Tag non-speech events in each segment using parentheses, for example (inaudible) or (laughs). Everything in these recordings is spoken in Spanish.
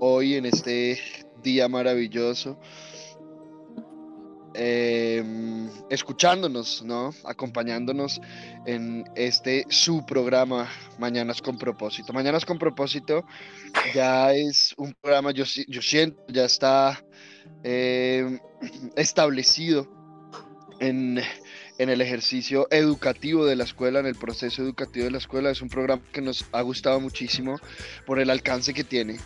hoy en este día maravilloso. Em, escuchándonos, ¿no? Acompañándonos en este su programa Mañanas con propósito. Mañanas con propósito ya es un programa, yo, yo siento, ya está em, (clears throat) establecido en, en el ejercicio educativo de la escuela, en el proceso educativo de la escuela. Es un programa que nos ha gustado muchísimo por el alcance que tiene.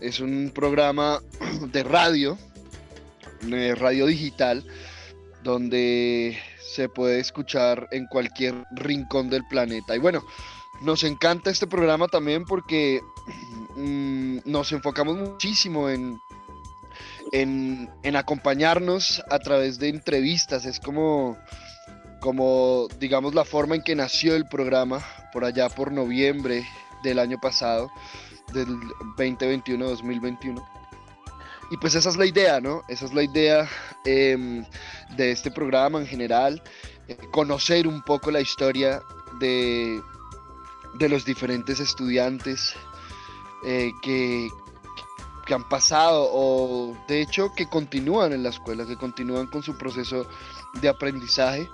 Es un programa (clears throat) de radio radio digital, donde se puede escuchar en cualquier rincón del planeta. Y bueno, nos encanta este programa también porque (clears throat) mm, nos enfocamos muchísimo en, en, en, acompañarnos a través de entrevistas. Es como, como, digamos, la forma en que nació el programa por allá por noviembre del año pasado, del 2021-2021. Y pues esa es la idea, ¿no? Esa es la idea em, de este programa en general, eh, conocer un poco la historia de, de los diferentes estudiantes eh, que, que han pasado o de hecho que continúan en la escuela, que continúan con su proceso de aprendizaje,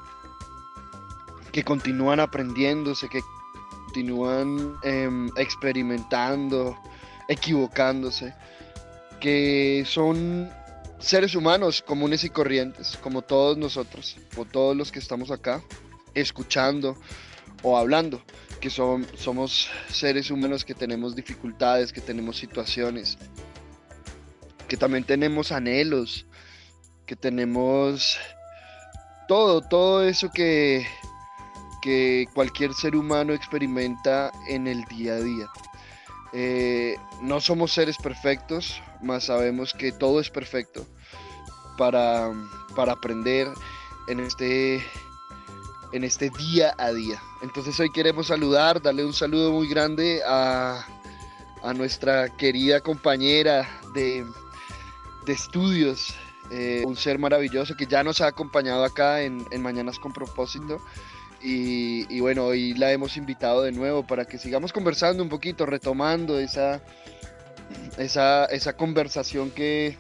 que continúan aprendiéndose, que continúan em, experimentando, equivocándose que son seres humanos comunes y corrientes, como todos nosotros, o todos los que estamos acá, escuchando o hablando, que son, somos seres humanos que tenemos dificultades, que tenemos situaciones, que también tenemos anhelos, que tenemos todo, todo eso que, que cualquier ser humano experimenta en el día a día. Eh, no somos seres perfectos, más sabemos que todo es perfecto para, para aprender en este, en este día a día. Entonces hoy queremos saludar, darle un saludo muy grande a, a nuestra querida compañera de, de estudios, eh, un ser maravilloso que ya nos ha acompañado acá en, en Mañanas con propósito. Y, bueno, hoy la hemos invitado de nuevo para que sigamos conversando un poquito, retomando esa, esa, esa conversación que,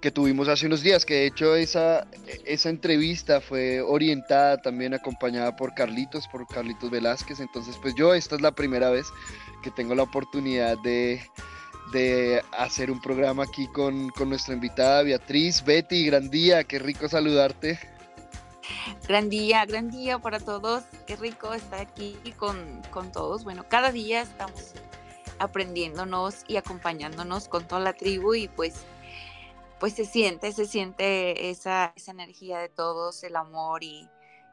que tuvimos hace unos días, que de hecho esa, esa entrevista fue orientada también acompañada por Carlitos, por Carlitos Velázquez, entonces pues yo esta es la primera vez que tengo la oportunidad de, de hacer un programa aquí con, con nuestra invitada Beatriz, Betty, gran día, qué rico saludarte. Gran día, gran día para todos, qué rico estar aquí con, con todos, bueno, cada día estamos aprendiéndonos y acompañándonos con toda la tribu y pues pues se siente, se siente esa, esa energía de todos, el amor y,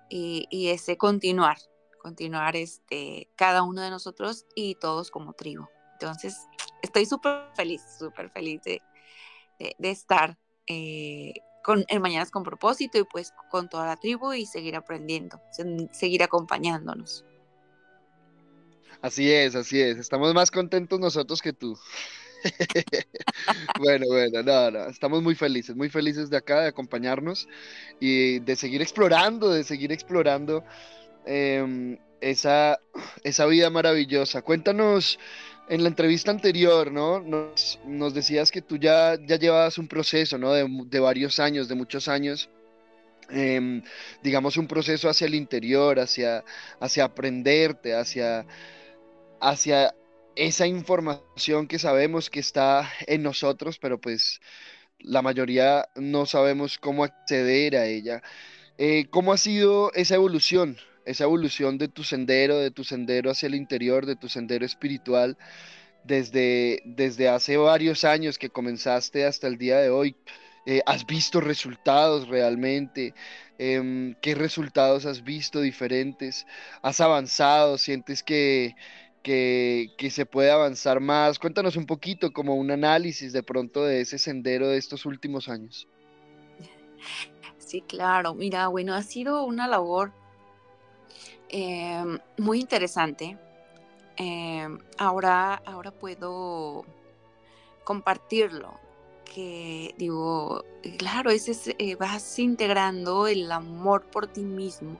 y, ese continuar, continuar este, cada uno de nosotros y todos como tribu. Entonces, estoy súper feliz, súper feliz de, de, estar eh, con, en Mañanas con propósito y pues con toda la tribu y seguir aprendiendo, seguir acompañándonos. Así es, así es. Estamos más contentos nosotros que tú. (laughs) bueno, bueno, no, no, estamos muy felices, muy felices de acá, de acompañarnos y de seguir explorando, de seguir explorando em, esa, esa vida maravillosa. Cuéntanos, en la entrevista anterior, ¿no? Nos, decías que tú ya, ya llevabas un proceso, ¿no? De, de varios años, de muchos años. Em, digamos un proceso hacia el interior, hacia, hacia aprenderte, hacia, hacia esa información que sabemos que está en nosotros, pero pues la mayoría no sabemos cómo acceder a ella. Eh, ¿Cómo ha sido esa evolución? Esa evolución de tu sendero, de tu sendero hacia el interior, de tu sendero espiritual, desde, desde hace varios años que comenzaste hasta el día de hoy. Eh, ¿Has visto resultados realmente? Em, ¿Qué resultados has visto diferentes? ¿Has avanzado? ¿Sientes que, que, se puede avanzar más. Cuéntanos un poquito como un análisis de pronto de ese sendero de estos últimos años. Sí, claro. Mira, bueno, ha sido una labor em, muy interesante. Em, ahora, ahora puedo compartirlo. Que digo, claro, ese eh, vas integrando el amor por ti mismo.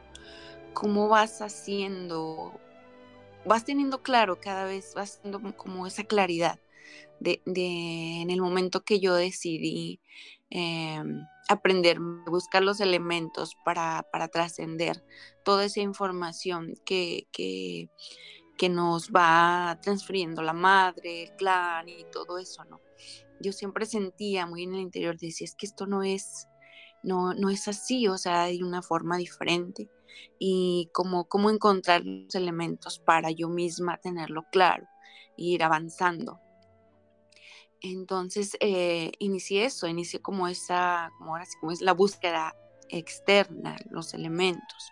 ¿Cómo vas haciendo vas teniendo claro cada vez, vas teniendo como esa claridad de, en el momento que yo decidí eh, aprender, buscar los elementos para, trascender toda esa información que, que, que, nos va transfiriendo la madre, el clan y todo eso, ¿no? Yo siempre sentía muy en el interior, decía, es que esto no es, no, no es así, o sea, hay una forma diferente y cómo, cómo encontrar los elementos para yo misma tenerlo claro e ir avanzando. Entonces eh, inicié eso, inicié como esa, como ahora como es la búsqueda externa, los elementos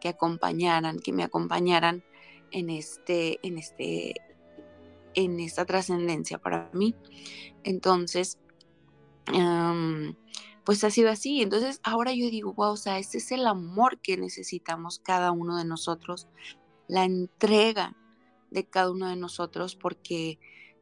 que acompañaran, que me acompañaran en este, en este, en esta trascendencia para mí. Entonces, pues ha sido así. Entonces ahora yo digo, wow, o sea, ese es el amor que necesitamos cada uno de nosotros, la entrega de cada uno de nosotros, porque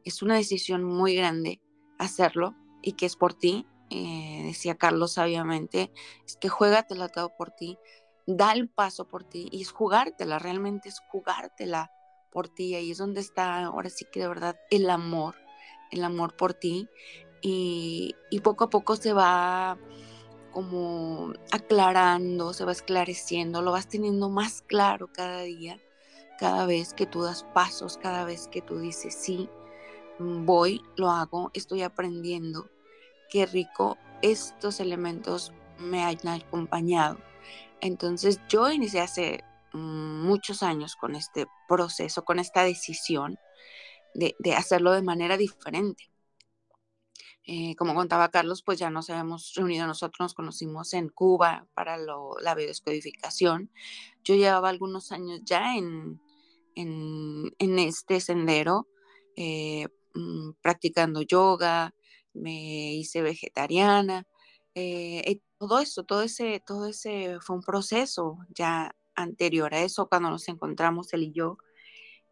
es una decisión muy grande hacerlo y que es por ti. Eh, decía Carlos sabiamente, es que juégatela todo por ti, da el paso por ti y es jugártela, realmente es jugártela por ti. Ahí es donde está ahora sí que de verdad el amor, el amor por ti y, poco a poco se va como aclarando, se va esclareciendo, lo vas teniendo más claro cada día, cada vez que tú das pasos, cada vez que tú dices, sí, voy, lo hago, estoy aprendiendo, qué rico estos elementos me hayan acompañado. Entonces yo inicié hace muchos años con este proceso, con esta decisión de, de hacerlo de manera diferente. Eh, como contaba Carlos, pues ya nos habíamos reunido, nosotros nos conocimos en Cuba para la biodescodificación. Yo llevaba algunos años ya en, en, este sendero, eh, mm, practicando yoga, me hice vegetariana, eh, todo eso, todo ese, todo ese fue un proceso ya anterior a eso, cuando nos encontramos él y yo.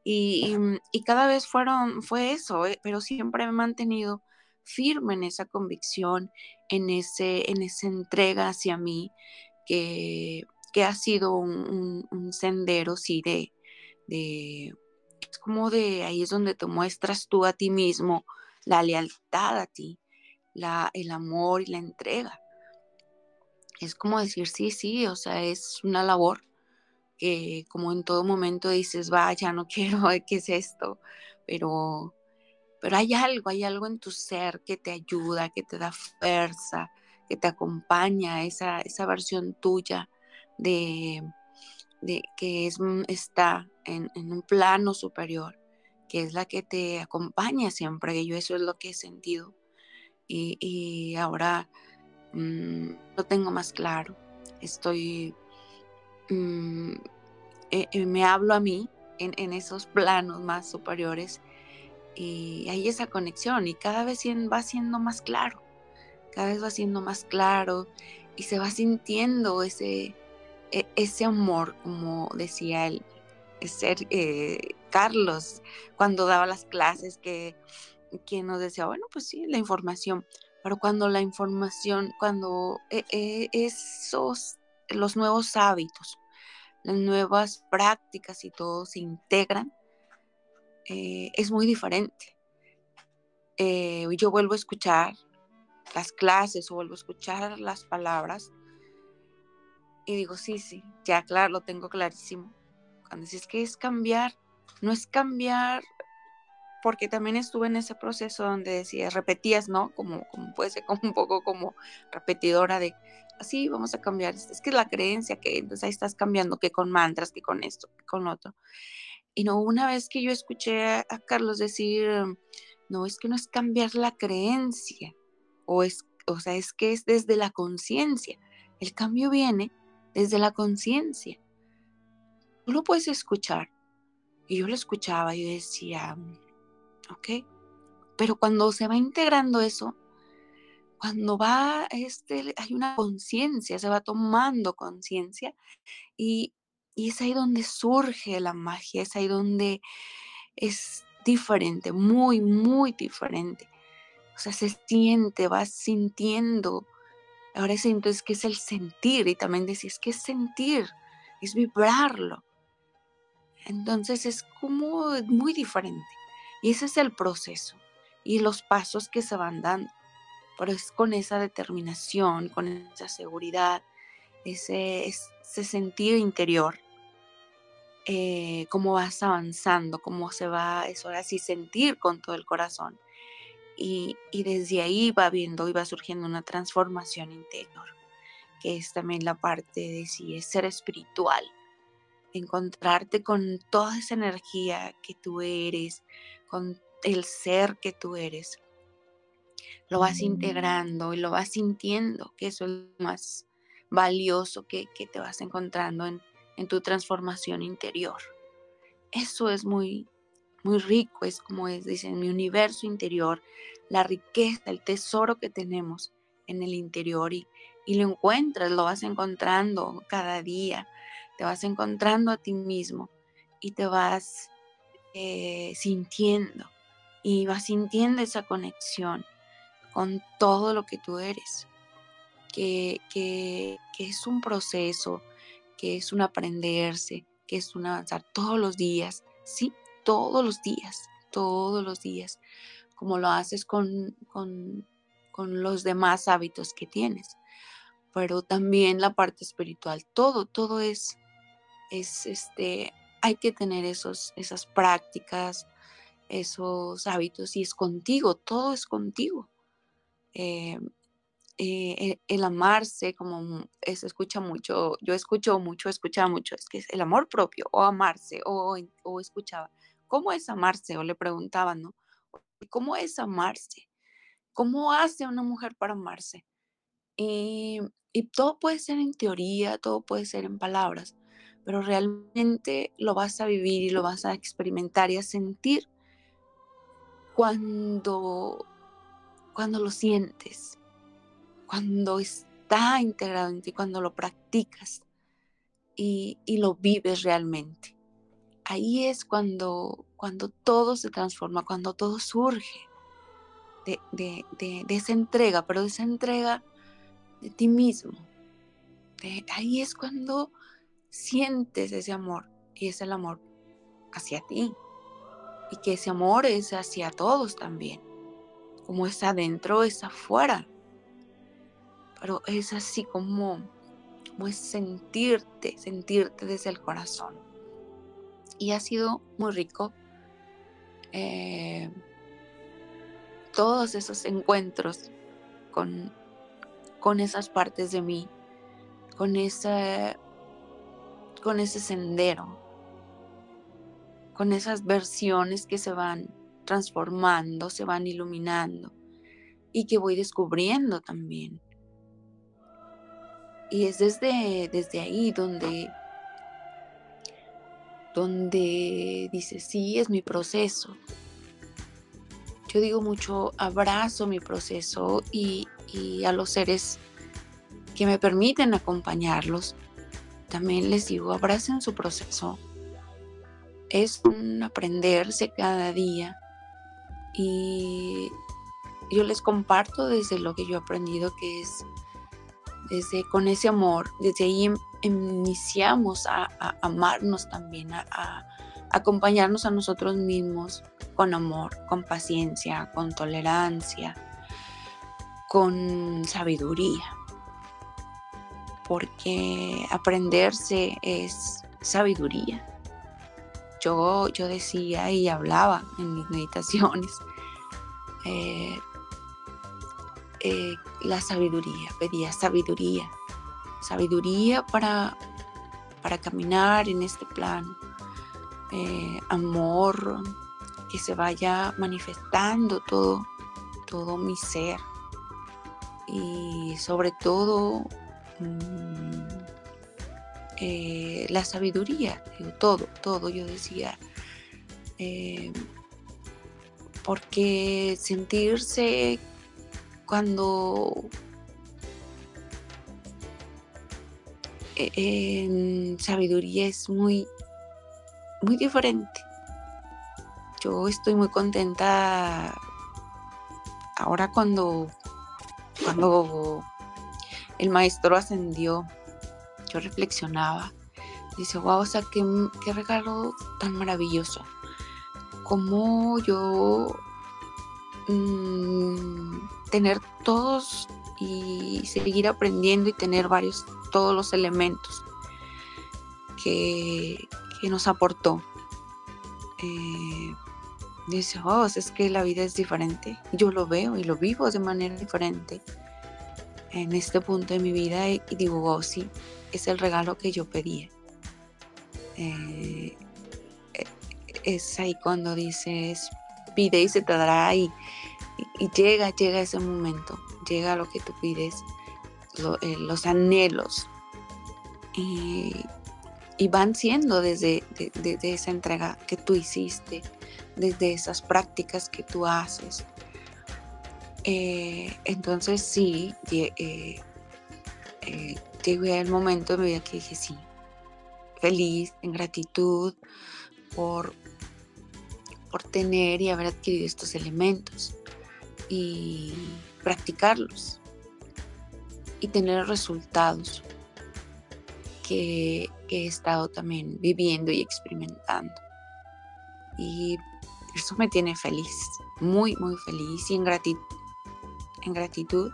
Y, y cada vez fueron, fue eso, pero siempre me he mantenido firme en esa convicción, en, ese, en esa entrega hacia mí, que, que ha sido un, sendero, sí, de, de, es como de ahí es donde te muestras tú a ti mismo la lealtad a ti, la, el amor y la entrega. Es como decir, sí, sí, o sea, es una labor que como en todo momento dices, vaya, no (laughs) quiero, ¿qué es esto? Pero pero hay algo, hay algo en tu ser que te ayuda, que te da fuerza, que te acompaña, esa, esa versión tuya de, de que es, está en, un plano superior, que es la que te acompaña siempre. Y yo eso es lo que he sentido. Y, ahora mm, lo tengo más claro. Estoy, mm, eh, eh, me hablo a mí en, en esos planos más superiores y hay esa conexión y cada vez va siendo más claro, cada vez va siendo más claro y se va sintiendo ese, e, ese amor, como decía el, ser eh, Carlos cuando daba las clases, que, que nos decía, bueno, pues sí, la información, pero cuando la información, cuando e, e, esos, los nuevos hábitos, las nuevas prácticas y todo se integran, eh, es muy diferente. Eh, yo vuelvo a escuchar las clases o vuelvo a escuchar las palabras y digo, sí, sí, ya claro, lo tengo clarísimo. Cuando dices que es cambiar, no es cambiar, porque también estuve en ese proceso donde decías, repetías, ¿no? Como, como puede ser como un poco como repetidora de, así vamos a cambiar. Es que es la creencia que entonces ahí estás cambiando, que con mantras, que con esto, que con otro. Y no, una vez que yo escuché a, Carlos decir, no, es que no es cambiar la creencia, o, es, o sea, es que es desde la conciencia. El cambio viene desde la conciencia. Tú lo puedes escuchar. Y yo lo escuchaba y yo decía, ok, pero cuando se va integrando eso, cuando va, este, hay una conciencia, se va tomando conciencia y, y es ahí donde surge la magia, es ahí donde es diferente, muy, muy diferente. O sea, se siente, vas sintiendo. Ahora es que es el sentir y también decís que es sentir, es vibrarlo. Entonces es como muy diferente. Y ese es el proceso. y los pasos que se van dando. Pero es con esa determinación, con esa seguridad, ese, ese sentido interior, eh, cómo vas avanzando, cómo se va, eso así, sentir con todo el corazón. Y, y desde ahí va viendo y va surgiendo una transformación interior, que es también la parte de si es ser espiritual, encontrarte con toda esa energía que tú eres, con el ser que tú eres. Lo vas mm. integrando y lo vas sintiendo, que eso es lo más valioso que, te vas encontrando en, en, tu transformación interior. Eso es muy, muy rico, es como es, dicen, mi universo interior, la riqueza, el tesoro que tenemos en el interior y, y lo encuentras, lo vas encontrando cada día, te vas encontrando a ti mismo y te vas eh, sintiendo y vas sintiendo esa conexión con todo lo que tú eres, que, que, es un proceso, que es un aprenderse, que es un avanzar todos los días, sí, todos los días, todos los días, como lo haces con, con, con los demás hábitos que tienes pero también la parte espiritual, todo, todo es es este, hay que tener esos, esas prácticas, esos hábitos y es contigo, todo es contigo. Eh, eh, el, amarse, como se escucha mucho, yo escucho mucho, escuchaba mucho, es que es el amor propio, o amarse, o, o escuchaba, ¿cómo es amarse? O le preguntaban, ¿no? ¿Cómo es amarse? ¿Cómo hace una mujer para amarse? Y, y todo puede ser en teoría, todo puede ser en palabras, pero realmente lo vas a vivir y lo vas a experimentar y a sentir cuando, cuando lo sientes, cuando está integrado en ti, cuando lo practicas y, lo vives realmente. Ahí es cuando, cuando todo se transforma, cuando todo surge de, de esa entrega, pero de esa entrega de ti mismo. ahí es cuando sientes ese amor y es el amor hacia ti. Y que ese amor es hacia todos también. Como es adentro, es afuera. Pero es así como, como es sentirte, sentirte desde el corazón. Y ha sido muy rico eh, todos esos encuentros con, con esas partes de mí, con esa con ese sendero, con esas versiones que se van transformando, se van iluminando y que voy descubriendo también. Y es desde, desde ahí donde, donde dice, sí, es mi proceso. Yo digo mucho, abrazo mi proceso y, y a los seres que me permiten acompañarlos, también les digo, abracen su proceso. Es un aprenderse cada día y yo les comparto desde lo que yo he aprendido que es desde con ese amor, desde ahí em, iniciamos a, amarnos también, a, acompañarnos a nosotros mismos con amor, con paciencia, con tolerancia, con sabiduría porque aprenderse es sabiduría. Yo, yo decía y hablaba en mis (laughs) meditaciones eh, eh, la sabiduría, pedía sabiduría, sabiduría para, para caminar en este plan, eh, amor, que se vaya manifestando todo, todo mi ser y sobre todo Mm, eh, la sabiduría, todo, todo, yo decía, eh, porque sentirse cuando eh, en sabiduría es muy, muy diferente. Yo estoy muy contenta ahora cuando, cuando el maestro ascendió, yo reflexionaba, dice, wow, o sea, qué, qué regalo tan maravilloso. Como yo mm, tener todos y seguir aprendiendo y tener varios, todos los elementos que, nos aportó. Eh, dice, oh, es que la vida es diferente. Yo lo veo y lo vivo de manera diferente en este punto de mi vida y digo, sí, es el regalo que yo pedía. Eh, eh, es ahí cuando dices, pide y se te dará y, llega, llega ese momento, llega lo que tú pides, eh, los anhelos. Y, van siendo desde esa entrega que tú hiciste, desde esas prácticas que tú haces. Eh, entonces sí, eh, eh, llegué al momento de mi vida que dije sí, feliz, en gratitud por, por tener y haber adquirido estos elementos y practicarlos y tener resultados que he estado también viviendo y experimentando. Y eso me tiene feliz, muy, muy feliz y en gratitud. En gratitud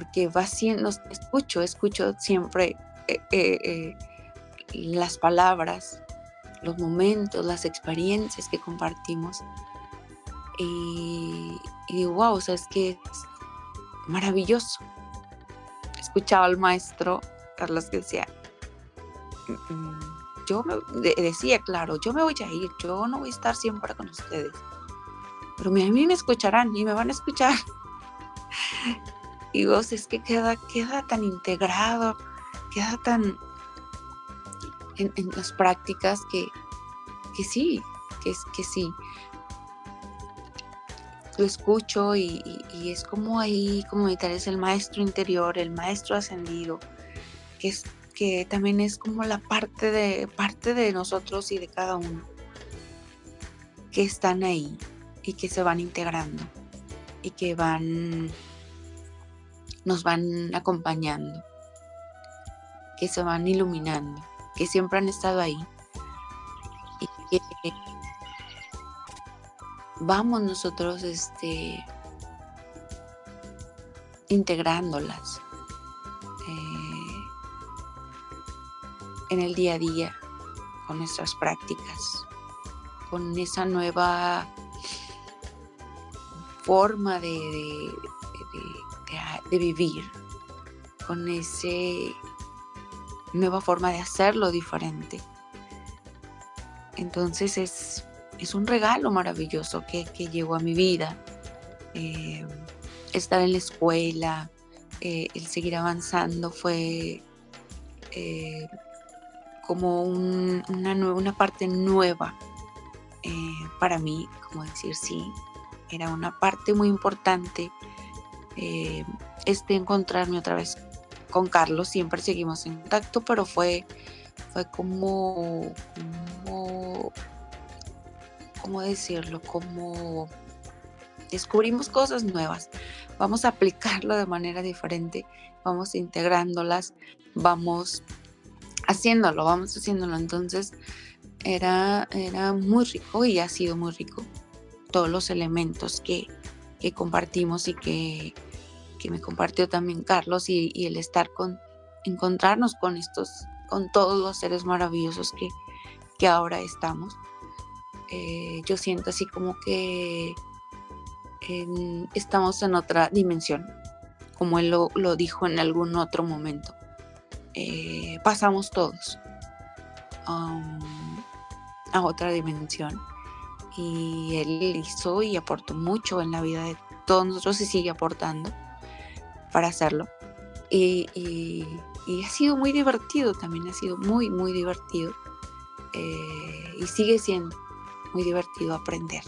porque va siendo, escucho, escucho siempre eh, eh, eh, las palabras, los momentos, las experiencias que compartimos. Y, digo, wow, o sea, es que es maravilloso. Escuchaba al maestro Carlos que decía, mm, mm, yo me, decía, claro, yo me voy a ir, yo no voy a estar siempre con ustedes, pero a mí me escucharán y me van a escuchar. y vos es que queda, queda tan integrado, queda tan en, las prácticas que, que sí, que, que sí. Lo escucho y, es como ahí, como tal es el maestro interior, el maestro ascendido, que es que también es como la parte de, parte de nosotros y de cada uno, que están ahí y que se van integrando y que van, nos van acompañando, que se van iluminando, que siempre han estado ahí y que vamos nosotros este integrándolas en el día a día con nuestras prácticas, con esa nueva forma de, de, vivir, con esa nueva forma de hacerlo diferente. Entonces es, es un regalo maravilloso que, que, llegó a mi vida. Eh, estar en la escuela, eh, el seguir avanzando fue eh, como una, una parte nueva para mí, como decir, sí, era una parte muy importante eh, este encontrarme otra vez con Carlos, siempre seguimos en contacto, pero fue, fue como, como, ¿cómo decirlo? Como descubrimos cosas nuevas, vamos a aplicarlo de manera diferente, vamos integrándolas, vamos haciéndolo, vamos haciéndolo. Entonces era, era muy rico y ha sido muy rico todos los elementos que, compartimos y que, me compartió también Carlos y, el estar con, encontrarnos con estos, con todos los seres maravillosos que, que ahora estamos. Eh, yo siento así como que estamos en otra dimensión, como él lo dijo en algún otro momento. Eh, pasamos todos um, a otra dimensión. Y él hizo y aportó mucho en la vida de todos nosotros y sigue aportando para hacerlo. Y, ha sido muy divertido, también ha sido muy, muy divertido. Eh, y sigue siendo muy divertido aprender.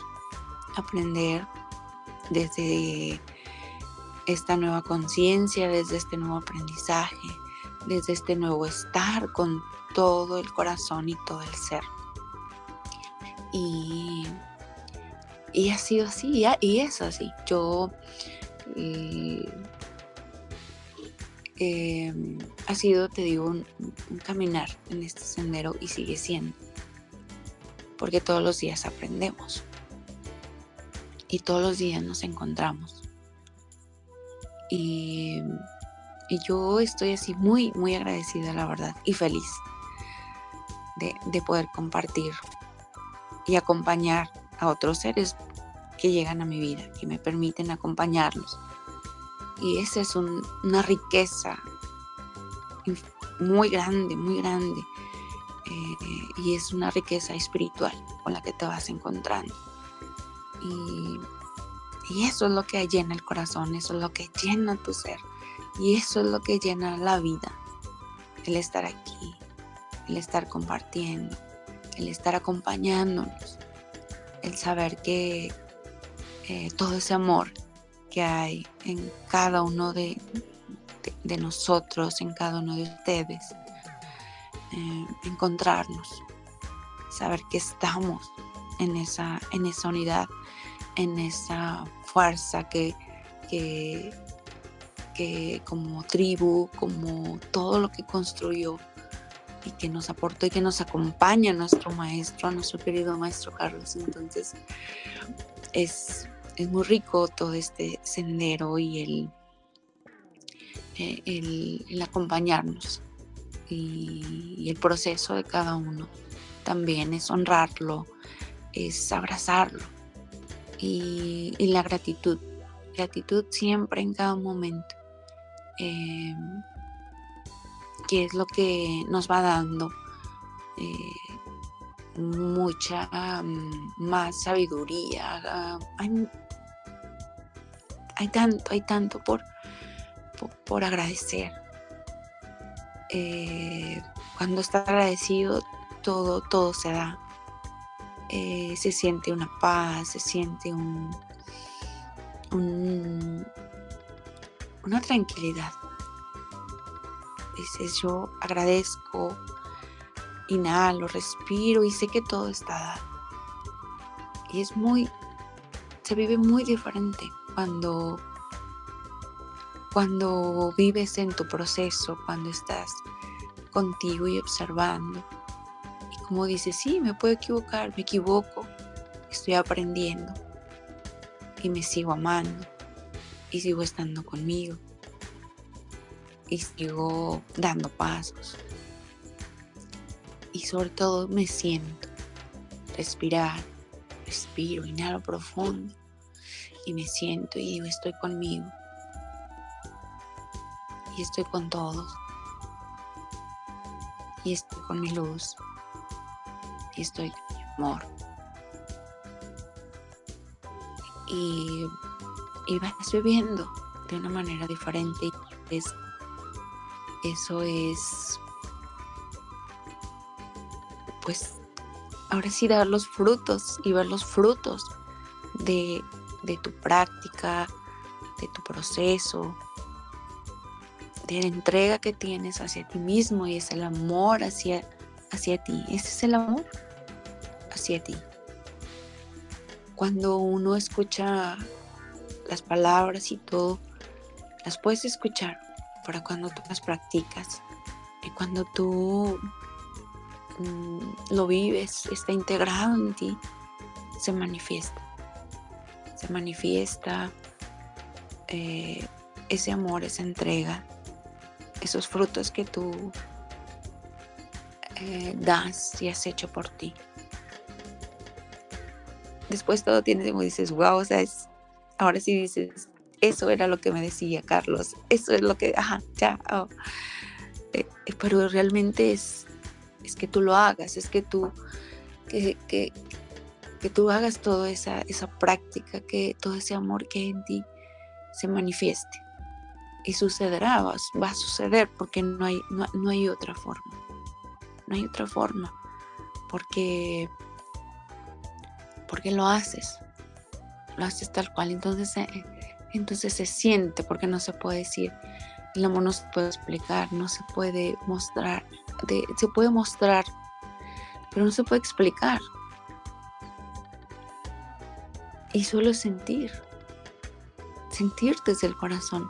Aprender desde esta nueva conciencia, desde este nuevo aprendizaje, desde este nuevo estar con todo el corazón y todo el ser. Y, y ha sido así, y es así. Yo eh, em, ha sido, te digo, un, caminar en este sendero y sigue siendo. Porque todos los días aprendemos. y todos los días nos encontramos. Y, yo estoy así muy, muy agradecida, la verdad, y feliz de, de poder compartir y acompañar a otros seres que llegan a mi vida, que me permiten acompañarlos. Y esa es una riqueza muy grande, muy grande. Eh, y es una riqueza espiritual con la que te vas encontrando. Y y eso es lo que llena el corazón, eso es lo que llena tu ser. Y eso es lo que llena la vida. El estar aquí, el estar compartiendo, el estar acompañándonos, el saber que eh, todo ese amor que hay en cada uno de, nosotros, en cada uno de ustedes, eh, encontrarnos, saber que estamos en esa, en esa unidad, en esa fuerza que, que, como tribu, como todo lo que construyó y que nos aportó y que nos acompaña nuestro maestro, nuestro querido maestro Carlos. Entonces es, muy rico todo este sendero y el, eh, el, acompañarnos y, y, el proceso de cada uno. También es honrarlo, es abrazarlo y, la gratitud. Gratitud siempre en cada momento. Eh, que es lo que nos va dando eh, mucha mm, más sabiduría. hay, tanto, hay tanto por, por, agradecer. Eh, cuando estás agradecido, todo, todo se da. Eh, se siente una paz, se siente un, una tranquilidad. Dices, yo agradezco, inhalo, respiro y sé que todo está dado. Y es muy, se vive muy diferente cuando, cuando vives en tu proceso, cuando estás contigo y observando como dice, sí, me puedo equivocar, me equivoco, estoy aprendiendo y me sigo amando y sigo estando conmigo y sigo dando pasos. Y sobre todo me siento, respirar, respiro, inhalo profundo y me siento y digo, estoy conmigo y estoy con todos y estoy con mi luz y estoy con mi amor. Y, y vas viviendo de una manera diferente y es, eso es pues ahora sí dar los frutos y ver los frutos de, de tu práctica, de tu proceso, de la entrega que tienes hacia ti mismo y es el amor hacia hacia ti. Ese es el amor hacia ti. Cuando uno escucha las palabras y todo, las puedes escuchar, para cuando tú las practicas y cuando tú mm, lo vives, está integrado en ti, se manifiesta. Se manifiesta eh, ese amor, esa entrega, esos frutos que tú eh, das y has hecho por ti. Después todo tiene como dices, wow, o es, ahora sí dices, eso era lo que me decía Carlos, eso es lo que, ajá, ya, oh". eh, eh, pero realmente es, es que tú lo hagas, es que tú, que, que, tú hagas toda esa, esa práctica, que todo ese amor que hay en ti se manifieste. Y sucederá, va, va a suceder porque no hay, no, no hay otra forma no hay otra forma, porque, porque lo haces, lo haces tal cual, entonces, eh, entonces se siente, porque no se puede decir, el amor no se puede explicar, no se puede mostrar, se puede mostrar, pero no se puede explicar. Y solo sentir, sentir desde el corazón.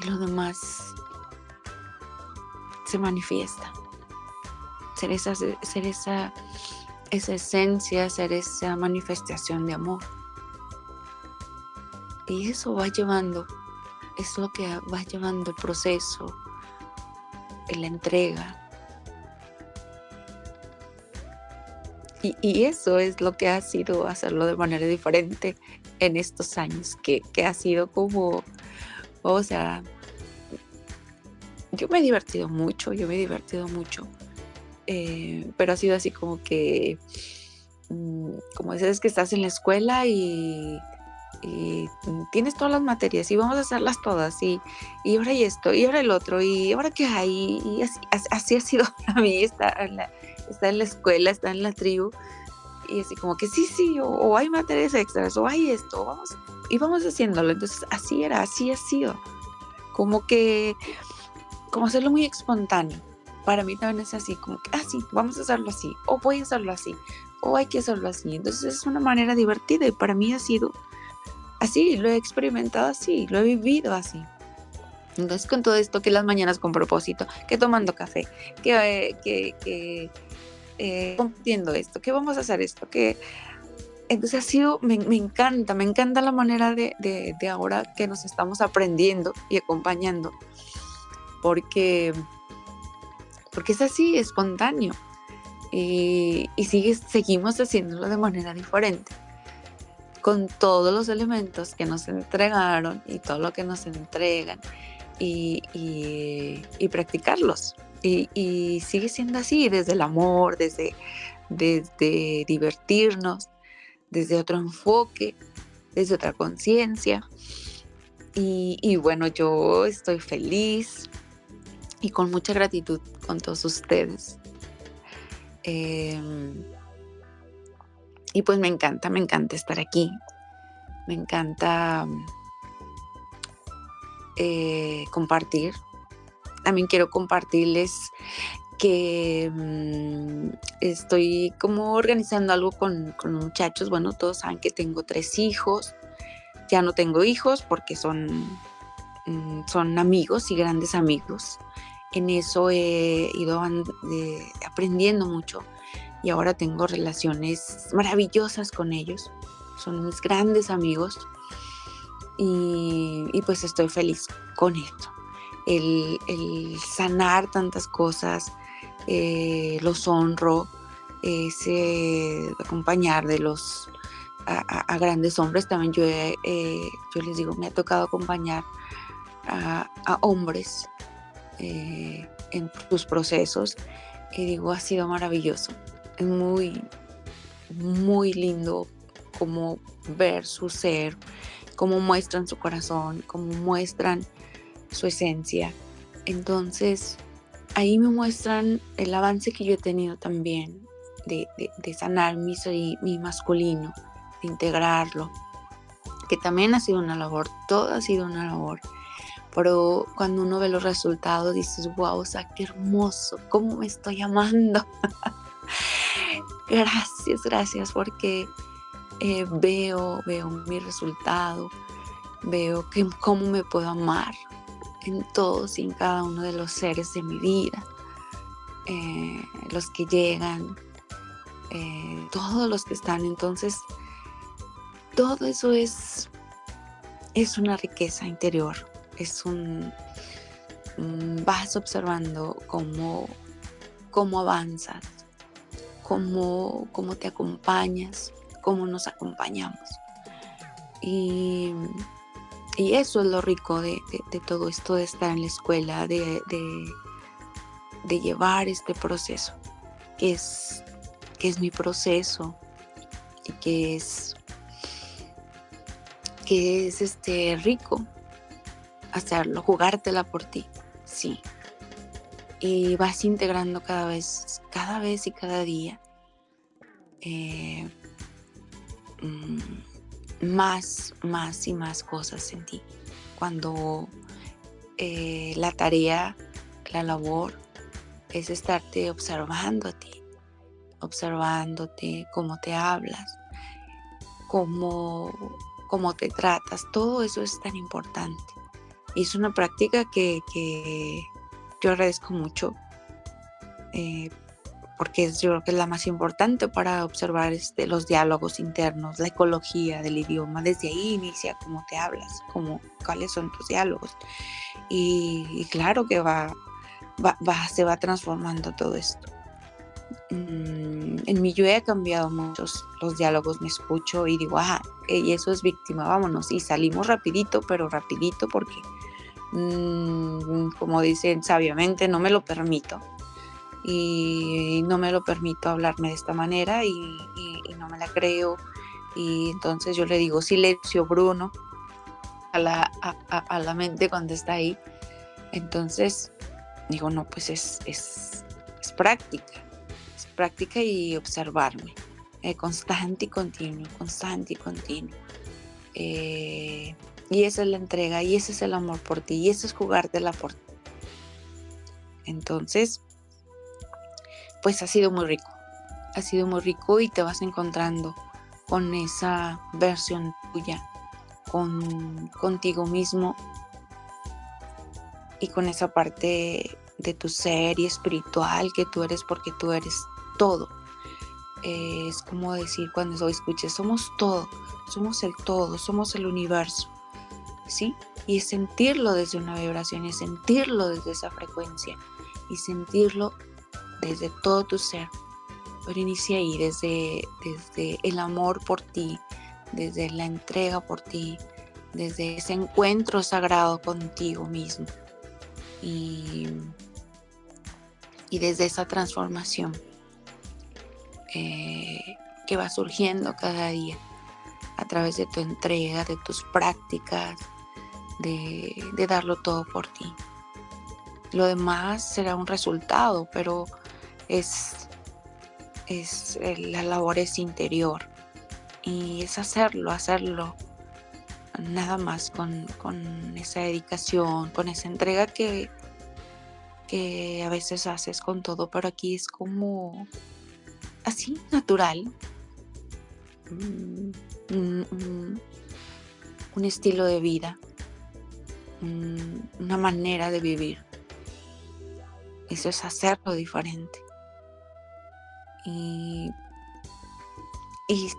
Y lo demás se manifiesta. Ser esa, ser esa esa esencia, ser esa manifestación de amor. Y eso va llevando, es lo que va llevando el proceso, la entrega. Y, eso es lo que ha sido hacerlo de manera diferente en estos años, que, que ha sido como, o sea, yo me he divertido mucho, yo me he divertido mucho, eh, pero ha sido así como que, mm, como dices que estás en la escuela y, tienes todas las materias y vamos a hacerlas todas y, y ahora y esto y ahora el otro y ahora qué hay y así, así ha sido (laughs) para mí, está en, la, en la escuela, está en la tribu y así como que sí, sí, o, hay materias extras o hay esto, vamos, y vamos haciéndolo, entonces así era, así ha sido, como que como hacerlo muy espontáneo. Para mí también es así, como que, ah, vamos a hacerlo así, o voy a hacerlo así, o hay que hacerlo así. Entonces es una manera divertida y para mí ha sido así, lo he experimentado así, lo he vivido así. Entonces con todo esto, que las mañanas con propósito, que tomando café, que, eh, eh, compartiendo esto, que vamos a hacer esto, que... Entonces ha sido, me, encanta, me encanta la manera de, de, de ahora que nos estamos aprendiendo y acompañando porque, porque es así, espontáneo. Y, sigue, seguimos haciéndolo de manera diferente, con todos los elementos que nos entregaron y todo lo que nos entregan y, practicarlos. Y, sigue siendo así, desde el amor, desde, desde divertirnos, desde otro enfoque, desde otra conciencia. Y, y, bueno, yo estoy feliz, y con mucha gratitud con todos ustedes. Em, y pues me encanta, me encanta estar aquí. Me encanta eh, compartir. También quiero compartirles que mm, estoy como organizando algo con, con, muchachos. Bueno, todos saben que tengo tres hijos. Ya no tengo hijos porque son, mm, son amigos y grandes amigos en eso he ido eh, aprendiendo mucho y ahora tengo relaciones maravillosas con ellos. Son mis grandes amigos y, pues estoy feliz con esto. El, sanar tantas cosas, eh, los honro, ese acompañar de los a, grandes hombres. También yo, eh, yo les digo, me ha tocado acompañar a, hombres eh, en sus procesos y digo, ha sido maravilloso. Es muy, muy lindo como ver su ser, cómo muestran su corazón, cómo muestran su esencia. Entonces, ahí me muestran el avance que yo he tenido también de, sanar mi, mi masculino, de integrarlo, que también ha sido una labor, todo ha sido una labor pero cuando uno ve los resultados dices, wow, o sea, qué hermoso, cómo me estoy amando. (laughs) gracias, gracias, porque eh, veo, veo mi resultado, veo que, cómo me puedo amar en todos y en cada uno de los seres de mi vida, eh, los que llegan, eh, todos los que están. Entonces, todo eso es, es una riqueza interior es un, vas observando cómo, cómo avanzas, cómo, cómo te acompañas, cómo nos acompañamos. Y, eso es lo rico de, todo esto de estar en la escuela, de, de, llevar este proceso, que es, que es mi proceso y que es, que es este rico hacerlo, jugártela por ti, sí. Y vas integrando cada vez, cada vez y cada día eh, mm, más, más y más cosas en ti. Cuando eh, la tarea, la labor es estarte observando a ti, observándote, cómo te hablas, cómo, cómo te tratas, todo eso es tan importante. Y es una práctica que, yo agradezco mucho eh, porque es, yo creo que es la más importante para observar este, los diálogos internos, la ecología del idioma. Desde ahí inicia cómo te hablas, cómo, cuáles son tus diálogos. Y, claro que va, se va transformando todo esto. Mm, en mi yo he cambiado muchos los diálogos, me escucho y digo, ah, y eso es víctima, vámonos. Y salimos rapidito, pero rapidito porque, mm, como dicen sabiamente, no me lo permito y no me lo permito hablarme de esta manera y, no me la creo. Y entonces yo le digo silencio, Bruno, a la, a, la mente cuando está ahí. Entonces digo, no, pues es, es, práctica, es práctica y observarme, eh, constante y continuo, constante y continuo. Eh, y esa es la entrega, y ese es el amor por ti, y eso es jugártela por ti. Entonces, pues ha sido muy rico. Ha sido muy rico y te vas encontrando con esa versión tuya, con contigo mismo y con esa parte de tu ser y espiritual que tú eres porque tú eres todo. es como decir cuando escuches, somos todo, somos el todo, somos el universo. ¿Sí? Y sentirlo desde una vibración, y sentirlo desde esa frecuencia, y sentirlo desde todo tu ser. Pero inicia ahí, desde, desde el amor por ti, desde la entrega por ti, desde ese encuentro sagrado contigo mismo. Y, y desde esa transformación eh, que va surgiendo cada día a través de tu entrega, de tus prácticas, de, de darlo todo por ti. Lo demás será un resultado, pero es, es la labor es interior y es hacerlo, hacerlo nada más con, esa dedicación, con esa entrega que, que a veces haces con todo, pero aquí es como así, natural. Mm, un estilo de vida, una manera de vivir. Eso es hacerlo diferente y,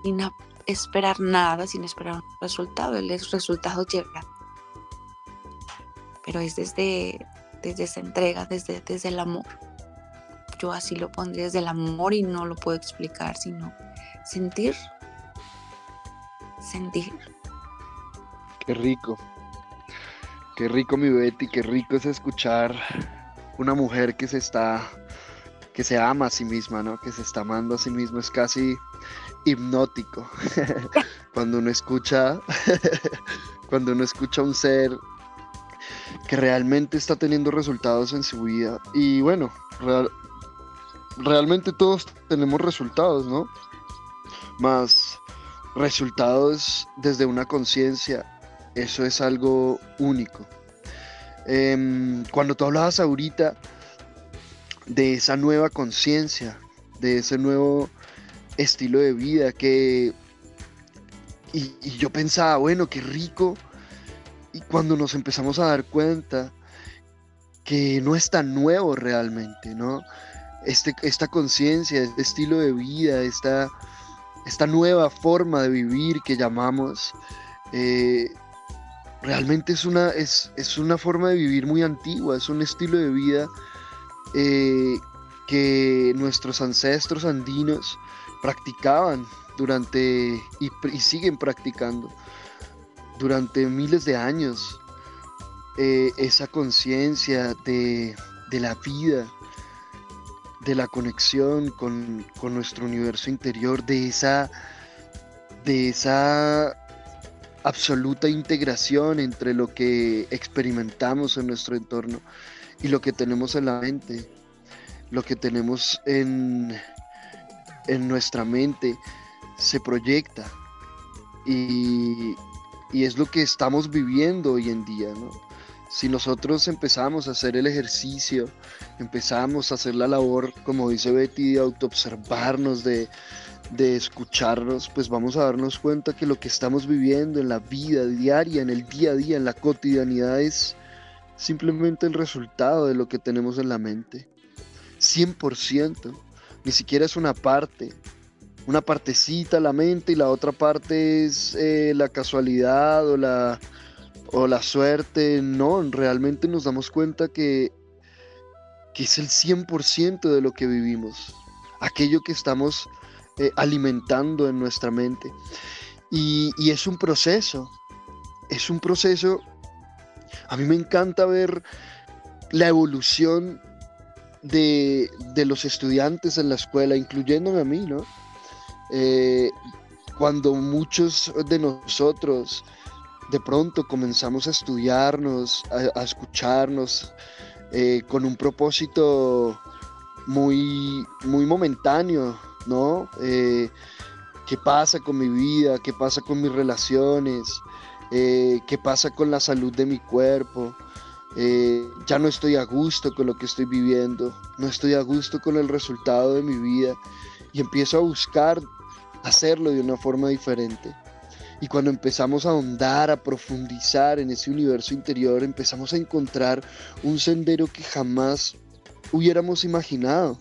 sin esperar nada, sin esperar un resultado. El resultado llega. Pero es desde, desde esa entrega, desde, desde el amor. Yo así lo pondría desde el amor y no lo puedo explicar, sino sentir. Sentir. Qué rico. Qué rico mi Betty, qué rico es escuchar una mujer que se está que se ama a sí misma, ¿no? Que se está amando a sí mismo, es casi hipnótico. (laughs) cuando uno escucha, (laughs) cuando uno escucha a un ser que realmente está teniendo resultados en su vida. Y bueno, realmente todos tenemos resultados, ¿no? Más resultados desde una conciencia, eso es algo único. Em, cuando tú hablabas ahorita de esa nueva conciencia, de ese nuevo estilo de vida que... Y, yo pensaba, bueno, qué rico. Y cuando nos empezamos a dar cuenta que no es tan nuevo realmente, ¿no? Este, esta conciencia, este estilo de vida, esta, esta nueva forma de vivir que llamamos, eh, realmente es una, es, es, una forma de vivir muy antigua, es un estilo de vida eh, que nuestros ancestros andinos practicaban durante y, siguen practicando durante miles de años eh, esa conciencia de, la vida, de la conexión con, con, nuestro universo interior, de esa, de esa absoluta integración entre lo que experimentamos en nuestro entorno y lo que tenemos en la mente, lo que tenemos en, en nuestra mente, se proyecta. Y, y, es lo que estamos viviendo hoy en día, ¿no? Si nosotros empezamos a hacer el ejercicio, empezamos a hacer la labor, como dice Betty, de autoobservarnos, de, de escucharnos, pues vamos a darnos cuenta que lo que estamos viviendo en la vida diaria, en el día a día, en la cotidianidad es, simplemente el resultado de lo que tenemos en la mente. 100%. ni siquiera es una parte. Una partecita la mente y la otra parte es eh, la casualidad o la, o la suerte. No, realmente nos damos cuenta que, que es el 100% de lo que vivimos. Aquello que estamos eh, alimentando en nuestra mente. Y, es un proceso. Es un proceso. A mí me encanta ver la evolución de, los estudiantes en la escuela, incluyéndome a mí, ¿no? Eh, cuando muchos de nosotros de pronto comenzamos a estudiarnos, a, escucharnos, eh, con un propósito muy, muy momentáneo, ¿no? Eh, ¿Qué pasa con mi vida? ¿Qué pasa con mis relaciones? ¿Qué pasa con la salud de mi cuerpo? Eh, ya no estoy a gusto con lo que estoy viviendo, no estoy a gusto con el resultado de mi vida y empiezo a buscar hacerlo de una forma diferente. Y cuando empezamos a ahondar, a profundizar en ese universo interior, empezamos a encontrar un sendero que jamás hubiéramos imaginado.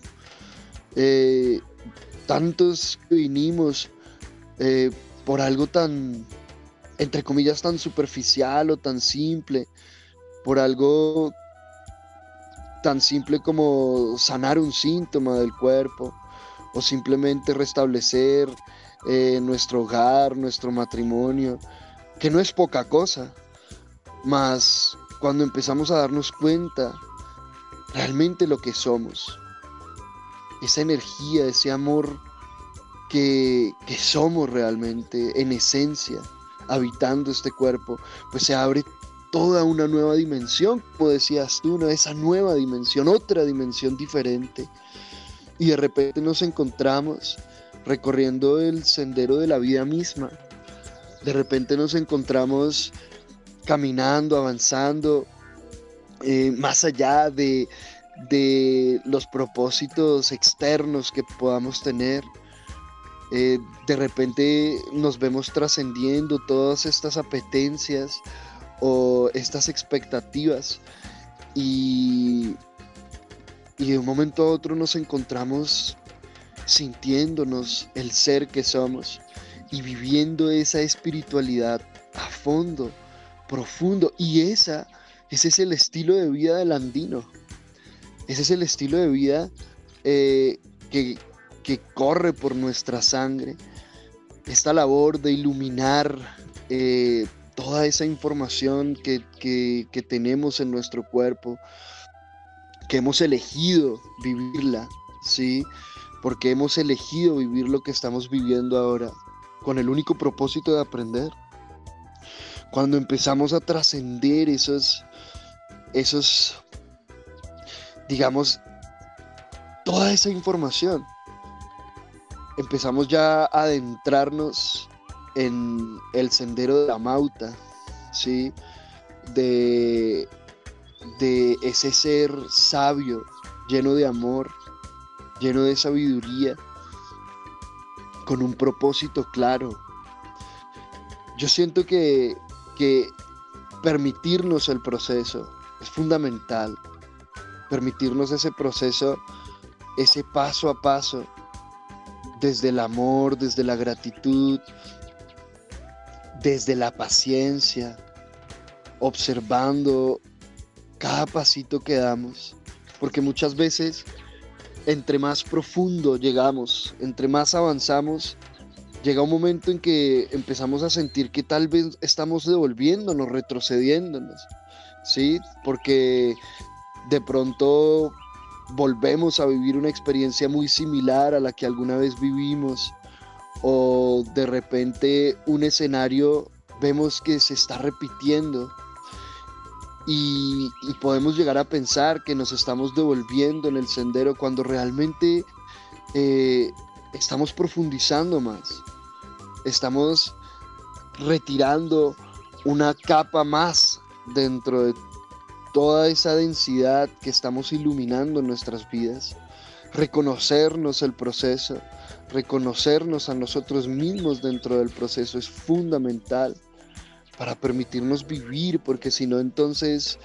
Eh, tantos que vinimos eh, por algo tan, entre comillas, tan superficial o tan simple, por algo tan simple como sanar un síntoma del cuerpo o simplemente restablecer eh, nuestro hogar, nuestro matrimonio, que no es poca cosa, mas cuando empezamos a darnos cuenta realmente lo que somos, esa energía, ese amor que, que somos realmente en esencia, habitando este cuerpo, pues se abre toda una nueva dimensión, como decías tú, esa nueva dimensión, otra dimensión diferente. Y de repente nos encontramos recorriendo el sendero de la vida misma. De repente nos encontramos caminando, avanzando, eh, más allá de, de, los propósitos externos que podamos tener. Eh, de repente nos vemos trascendiendo todas estas apetencias, o estas expectativas y, y de un momento a otro nos encontramos sintiéndonos el ser que somos y viviendo esa espiritualidad a fondo, profundo. Y esa, ese es el estilo de vida del andino. Ese es el estilo de vida eh, que, corre por nuestra sangre. Esta labor de iluminar eh, toda esa información que, tenemos en nuestro cuerpo, que hemos elegido vivirla, ¿sí? Porque hemos elegido vivir lo que estamos viviendo ahora con el único propósito de aprender. Cuando empezamos a trascender esos, esos, digamos, toda esa información, empezamos ya a adentrarnos en el sendero de la Mauta, ¿sí? De, de ese ser sabio, lleno de amor, lleno de sabiduría, con un propósito claro. Yo siento que, que permitirnos el proceso es fundamental. Permitirnos ese proceso, ese paso a paso, desde el amor, desde la gratitud, desde la paciencia, observando cada pasito que damos, porque muchas veces entre más profundo llegamos, entre más avanzamos, llega un momento en que empezamos a sentir que tal vez estamos devolviéndonos, retrocediéndonos, ¿sí? Porque de pronto volvemos a vivir una experiencia muy similar a la que alguna vez vivimos o de repente un escenario vemos que se está repitiendo y, podemos llegar a pensar que nos estamos devolviendo en el sendero cuando realmente eh, estamos profundizando más, estamos retirando una capa más dentro de toda esa densidad que estamos iluminando en nuestras vidas, reconocernos el proceso, reconocernos a nosotros mismos dentro del proceso es fundamental para permitirnos vivir, porque si no entonces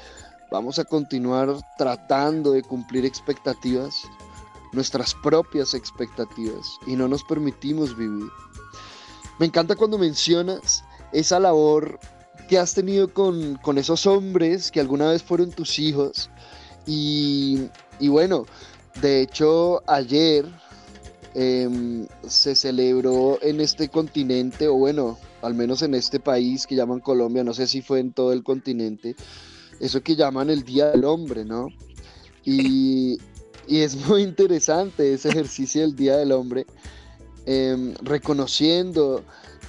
vamos a continuar tratando de cumplir expectativas, nuestras propias expectativas y no nos permitimos vivir. Me encanta cuando mencionas esa labor que has tenido con, esos hombres que alguna vez fueron tus hijos. Y, bueno, de hecho ayer em, se celebró en este continente, o bueno, al menos en este país que llaman Colombia, no sé si fue en todo el continente, eso que llaman el Día del Hombre, ¿no? Y, (laughs) es muy interesante ese ejercicio del Día del Hombre, em, reconociendo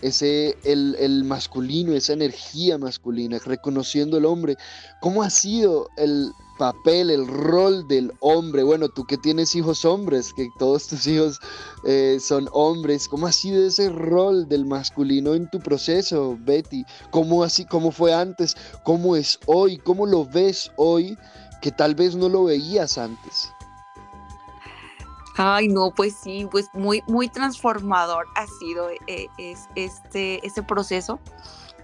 ese, el, el, masculino, esa energía masculina, reconociendo el hombre. ¿Cómo ha sido el papel, el rol del hombre? Bueno, tú que tienes hijos hombres, que todos tus hijos eh, son hombres, ¿cómo ha sido ese rol del masculino en tu proceso, Betty? ¿Cómo, así, cómo fue antes? ¿Cómo es hoy? ¿Cómo lo ves hoy que tal vez no lo veías antes? Ay, no, pues sí, pues muy, muy transformador ha sido eh, este, ese proceso,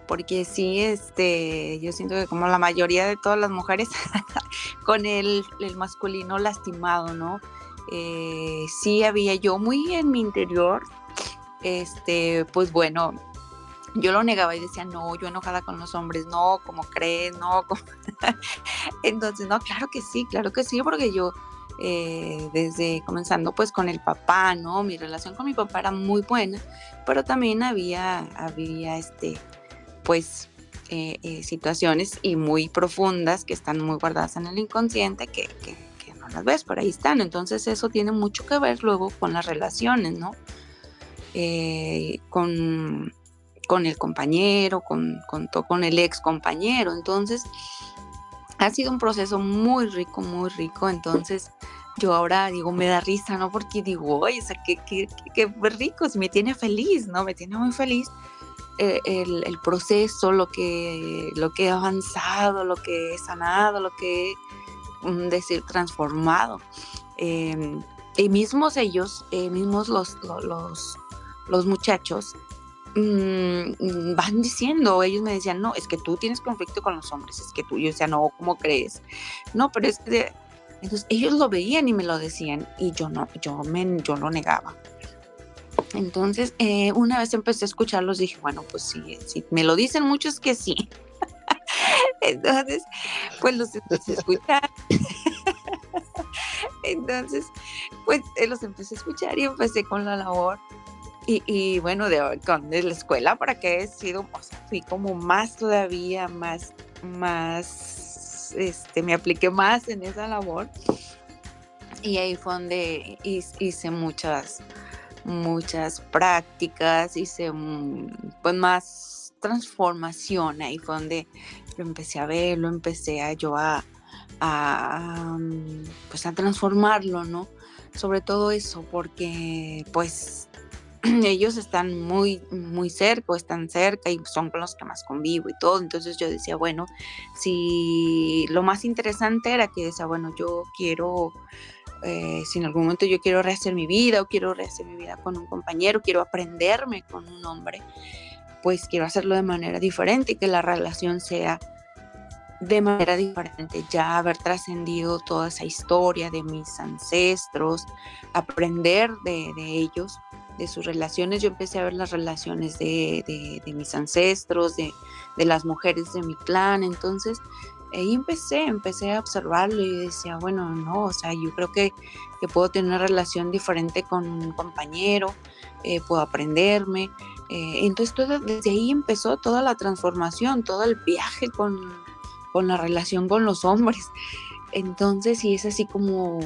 porque sí, este, yo siento que como la mayoría de todas las mujeres, (laughs) con el, masculino lastimado, ¿no? Eh, sí había yo muy en mi interior, este, pues bueno, yo lo negaba y decía, no, yo enojada con los hombres, no, como crees, no, (laughs) entonces, no, claro que sí, claro que sí, porque yo eh, desde comenzando pues con el papá, ¿no? Mi relación con mi papá era muy buena, pero también había, había este, pues eh, eh, situaciones y muy profundas que están muy guardadas en el inconsciente que, que, no las ves, pero ahí están. Entonces eso tiene mucho que ver luego con las relaciones, ¿no? con, con el compañero, con, con, con el ex compañero. Entonces, ha sido un proceso muy rico, muy rico. Entonces, yo ahora digo, me da risa, ¿no? Porque digo, oye, o sea, qué, qué, qué, rico, me tiene feliz, ¿no? Me tiene muy feliz eh, el, el, proceso, lo que, lo que he avanzado, lo que he sanado, lo que he, mm, decir, transformado. Em, y mismos ellos, eh, mismos los, los, los muchachos, Mm, van diciendo, ellos me decían, no, es que tú tienes conflicto con los hombres, es que tú, yo decía, no, ¿cómo crees? No, pero es que, entonces ellos lo veían y me lo decían y yo no, yo, me, yo lo negaba. Entonces, eh, una vez empecé a escucharlos, dije, bueno, pues sí, sí, me lo dicen muchos que sí. (laughs) Entonces, pues los empecé a escuchar. (laughs) Entonces, pues eh, los empecé a escuchar y empecé con la labor y, bueno, de, con, de la escuela, para que he sido, o sea, fui como más todavía, más, más, este, me apliqué más en esa labor. Y ahí fue donde hice muchas, muchas prácticas, hice pues más transformación, ahí fue donde lo empecé a ver, lo empecé a yo a, pues a transformarlo, ¿no? Sobre todo eso, porque pues (clears throat) ellos están muy, muy cerca, están cerca y son con los que más convivo y todo. Entonces yo decía, bueno, si lo más interesante era que decía, bueno, yo quiero, eh, si en algún momento yo quiero rehacer mi vida o quiero rehacer mi vida con un compañero, quiero aprenderme con un hombre, pues quiero hacerlo de manera diferente y que la relación sea de manera diferente, ya haber trascendido toda esa historia de mis ancestros, aprender de, de ellos de sus relaciones, yo empecé a ver las relaciones de, mis ancestros, de, las mujeres de mi clan, entonces ahí empecé, empecé a observarlo y decía, bueno, no, o sea, yo creo que, puedo tener una relación diferente con un compañero, eh, puedo aprenderme. Eh, entonces desde ahí empezó toda la transformación, todo el viaje con, con la relación con los hombres. Entonces sí es así como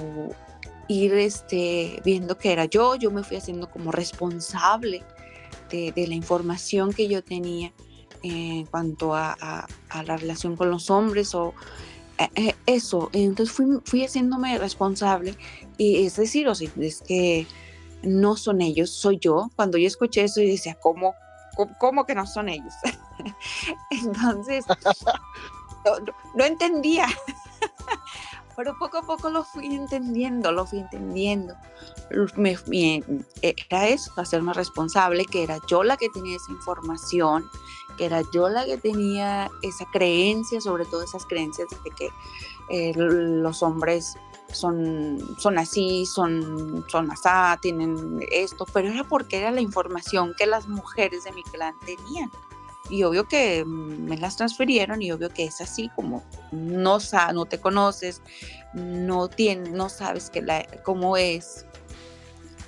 ir este, viendo que era yo, yo me fui haciendo como responsable de, la información que yo tenía en cuanto a, la relación con los hombres o eh, eh, eso. Entonces fui, fui haciéndome responsable y es decir, o sea, es que no son ellos, soy yo. Cuando yo escuché eso y decía, ¿cómo, cómo, que no son ellos? (laughs) Entonces, (laughs) no entendía. Pero poco a poco lo fui entendiendo, lo fui entendiendo. Me, era eso, hacerme responsable, que era yo la que tenía esa información, que era yo la que tenía esa creencia, sobre todo esas creencias de que eh, los hombres son, son así, son, son asá, tienen esto, pero era porque era la información que las mujeres de mi clan tenían. Y obvio que me las transfirieron y obvio que es así, como no, no te conoces, no, tienes, no sabes que la, cómo es,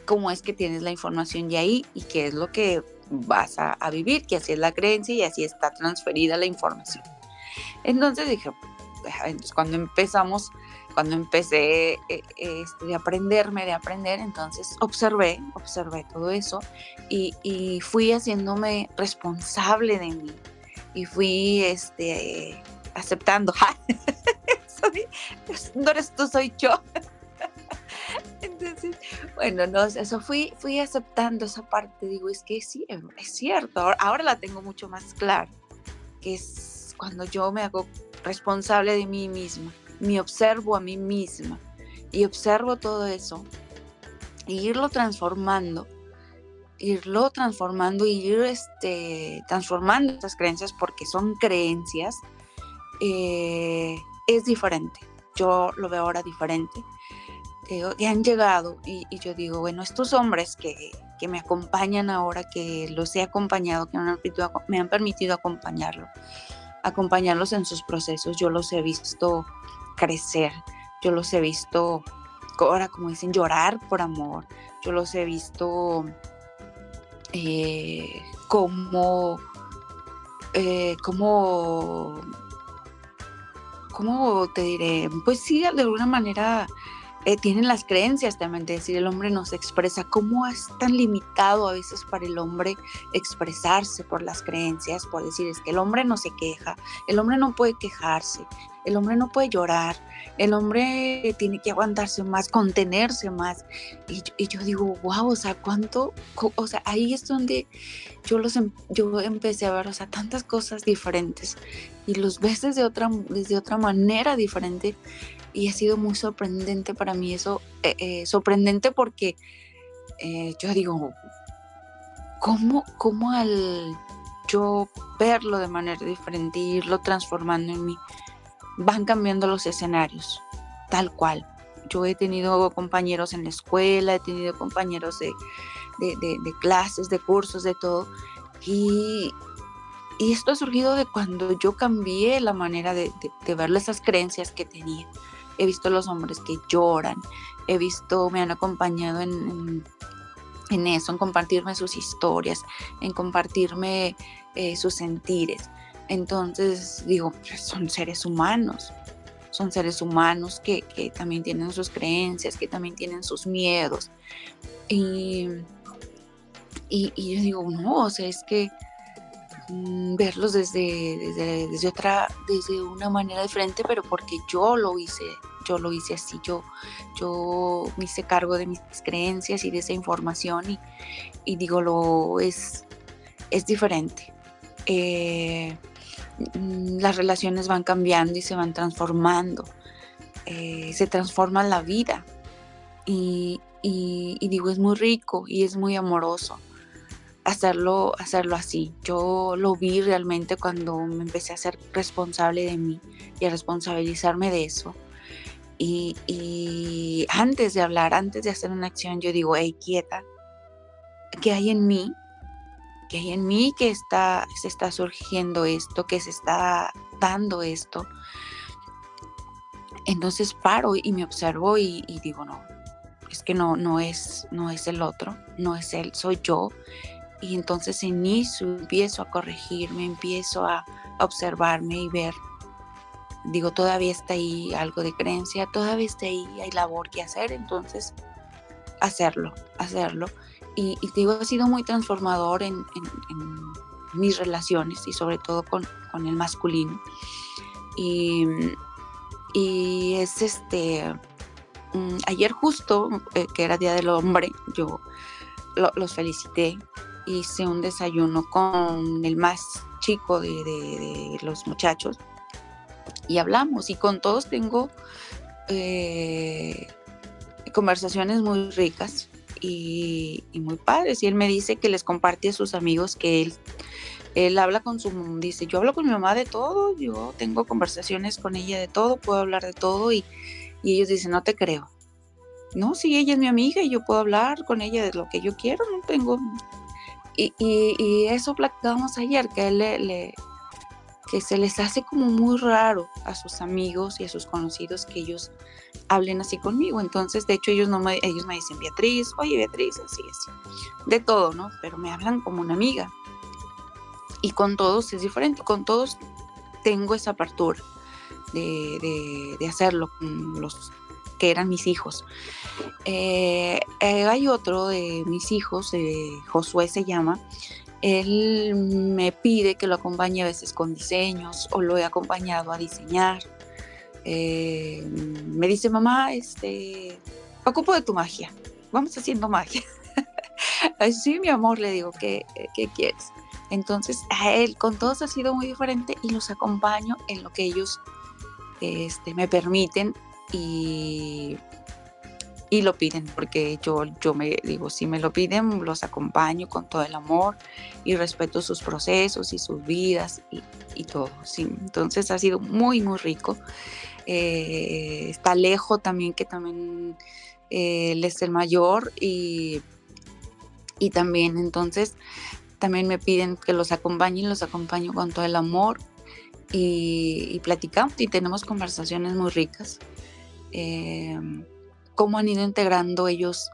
cómo es que tienes la información y ahí y qué es lo que vas a, vivir, que así es la creencia y así está transferida la información. Entonces dije, entonces cuando empezamos cuando empecé eh, este, de aprenderme, de aprender, entonces observé, observé todo eso y, fui haciéndome responsable de mí y fui este, aceptando, (laughs) no eres tú, soy yo. (laughs) Entonces, bueno, no, eso fui, fui aceptando esa parte, digo, es que sí, es cierto, ahora, ahora la tengo mucho más clara, que es cuando yo me hago responsable de mí misma me observo a mí misma y observo todo eso y irlo transformando, irlo transformando y ir este, transformando estas creencias porque son creencias, eh, es diferente. Yo lo veo ahora diferente. y han llegado y, yo digo, bueno, estos hombres que, que, me acompañan ahora, que los he acompañado, que me han permitido, me han permitido acompañarlo, acompañarlos en sus procesos, yo los he visto crecer. Yo los he visto, ahora como dicen, llorar por amor. Yo los he visto eh, como, eh, como, ¿cómo te diré? Pues sí, de alguna manera eh, tienen las creencias también, de decir, el hombre no se expresa. ¿Cómo es tan limitado a veces para el hombre expresarse por las creencias? Por decir, es que el hombre no se queja, el hombre no puede quejarse, el hombre no puede llorar, el hombre tiene que aguantarse más, contenerse más. Y, yo digo, wow, o sea, cuánto, o sea, ahí es donde yo, los, em, yo empecé a ver, o sea, tantas cosas diferentes y los ves desde otra, desde otra manera diferente y ha sido muy sorprendente para mí eso, eh, eh, sorprendente porque eh, yo digo, ¿cómo, ¿cómo al yo verlo de manera diferente irlo transformando en mí? Van cambiando los escenarios, tal cual. Yo he tenido compañeros en la escuela, he tenido compañeros de, clases, de cursos, de todo. Y, esto ha surgido de cuando yo cambié la manera de, ver esas creencias que tenía. He visto los hombres que lloran, he visto, me han acompañado en, eso, en compartirme sus historias, en compartirme eh, sus sentires. Entonces digo, pues, son seres humanos, son seres humanos que, también tienen sus creencias, que también tienen sus miedos. Y, y, yo digo, no, o sea, es que mm, verlos desde, desde, otra, desde una manera diferente, pero porque yo lo hice, yo lo hice así, yo, yo me hice cargo de mis creencias y de esa información y, y digo, lo es, es diferente. Eh, las relaciones van cambiando y se van transformando, eh, se transforma la vida. Y, digo, es muy rico y es muy amoroso hacerlo, hacerlo así. Yo lo vi realmente cuando me empecé a ser responsable de mí y a responsabilizarme de eso. Y, antes de hablar, antes de hacer una acción, yo digo, hey, quieta, ¿qué hay en mí que hay en mí que está, se está surgiendo esto, que se está dando esto. Entonces paro y me observo y, digo, no, es que no, no, es, no es el otro, no es él, soy yo. Y entonces inicio, empiezo a corregirme, empiezo a, a observarme y ver. Digo, todavía está ahí algo de creencia, todavía está ahí, hay labor que hacer, entonces hacerlo, hacerlo y, te digo, ha sido muy transformador en, mis relaciones y sobre todo con, el masculino. Y, es este, mm, ayer justo, eh, que era Día del Hombre, yo los felicité, hice un desayuno con el más chico de, los muchachos y hablamos. Y con todos tengo eh, conversaciones muy ricas y, muy padres. Y él me dice que les comparte a sus amigos que él, él habla con su, dice, yo hablo con mi mamá de todo, yo tengo conversaciones con ella de todo, puedo hablar de todo y, Y ellos dicen, no te creo. No, sí, ella es mi amiga y yo puedo hablar con ella de lo que yo quiero, no tengo... Y, y, eso platicábamos ayer, que él le, que se les hace como muy raro a sus amigos y a sus conocidos que ellos hablen así conmigo. Entonces, de hecho, ellos no me, ellos me dicen Beatriz, oye Beatriz, así, así. De todo, ¿no? Pero me hablan como una amiga. Y con todos es diferente, con todos tengo esa apertura de, hacerlo con los que eran mis hijos. Eh, eh, hay otro de mis hijos, eh, Josué se llama, él me pide que lo acompañe a veces con diseños o lo he acompañado a diseñar. me dice, mamá, este, ocupo de tu magia, vamos haciendo magia. (laughs) sí, mi amor, le digo, ¿qué, ¿qué quieres? Entonces, a él con todos ha sido muy diferente y los acompaño en lo que ellos este, me permiten y, y lo piden, porque yo, yo me digo, si me lo piden, los acompaño con todo el amor y respeto sus procesos y sus vidas y, todo. Entonces ha sido muy, muy rico. Eh, está lejos también, que también eh, él es el mayor y, y también entonces también me piden que los acompañe y los acompaño con todo el amor y, platicamos y tenemos conversaciones muy ricas. Eh, cómo han ido integrando ellos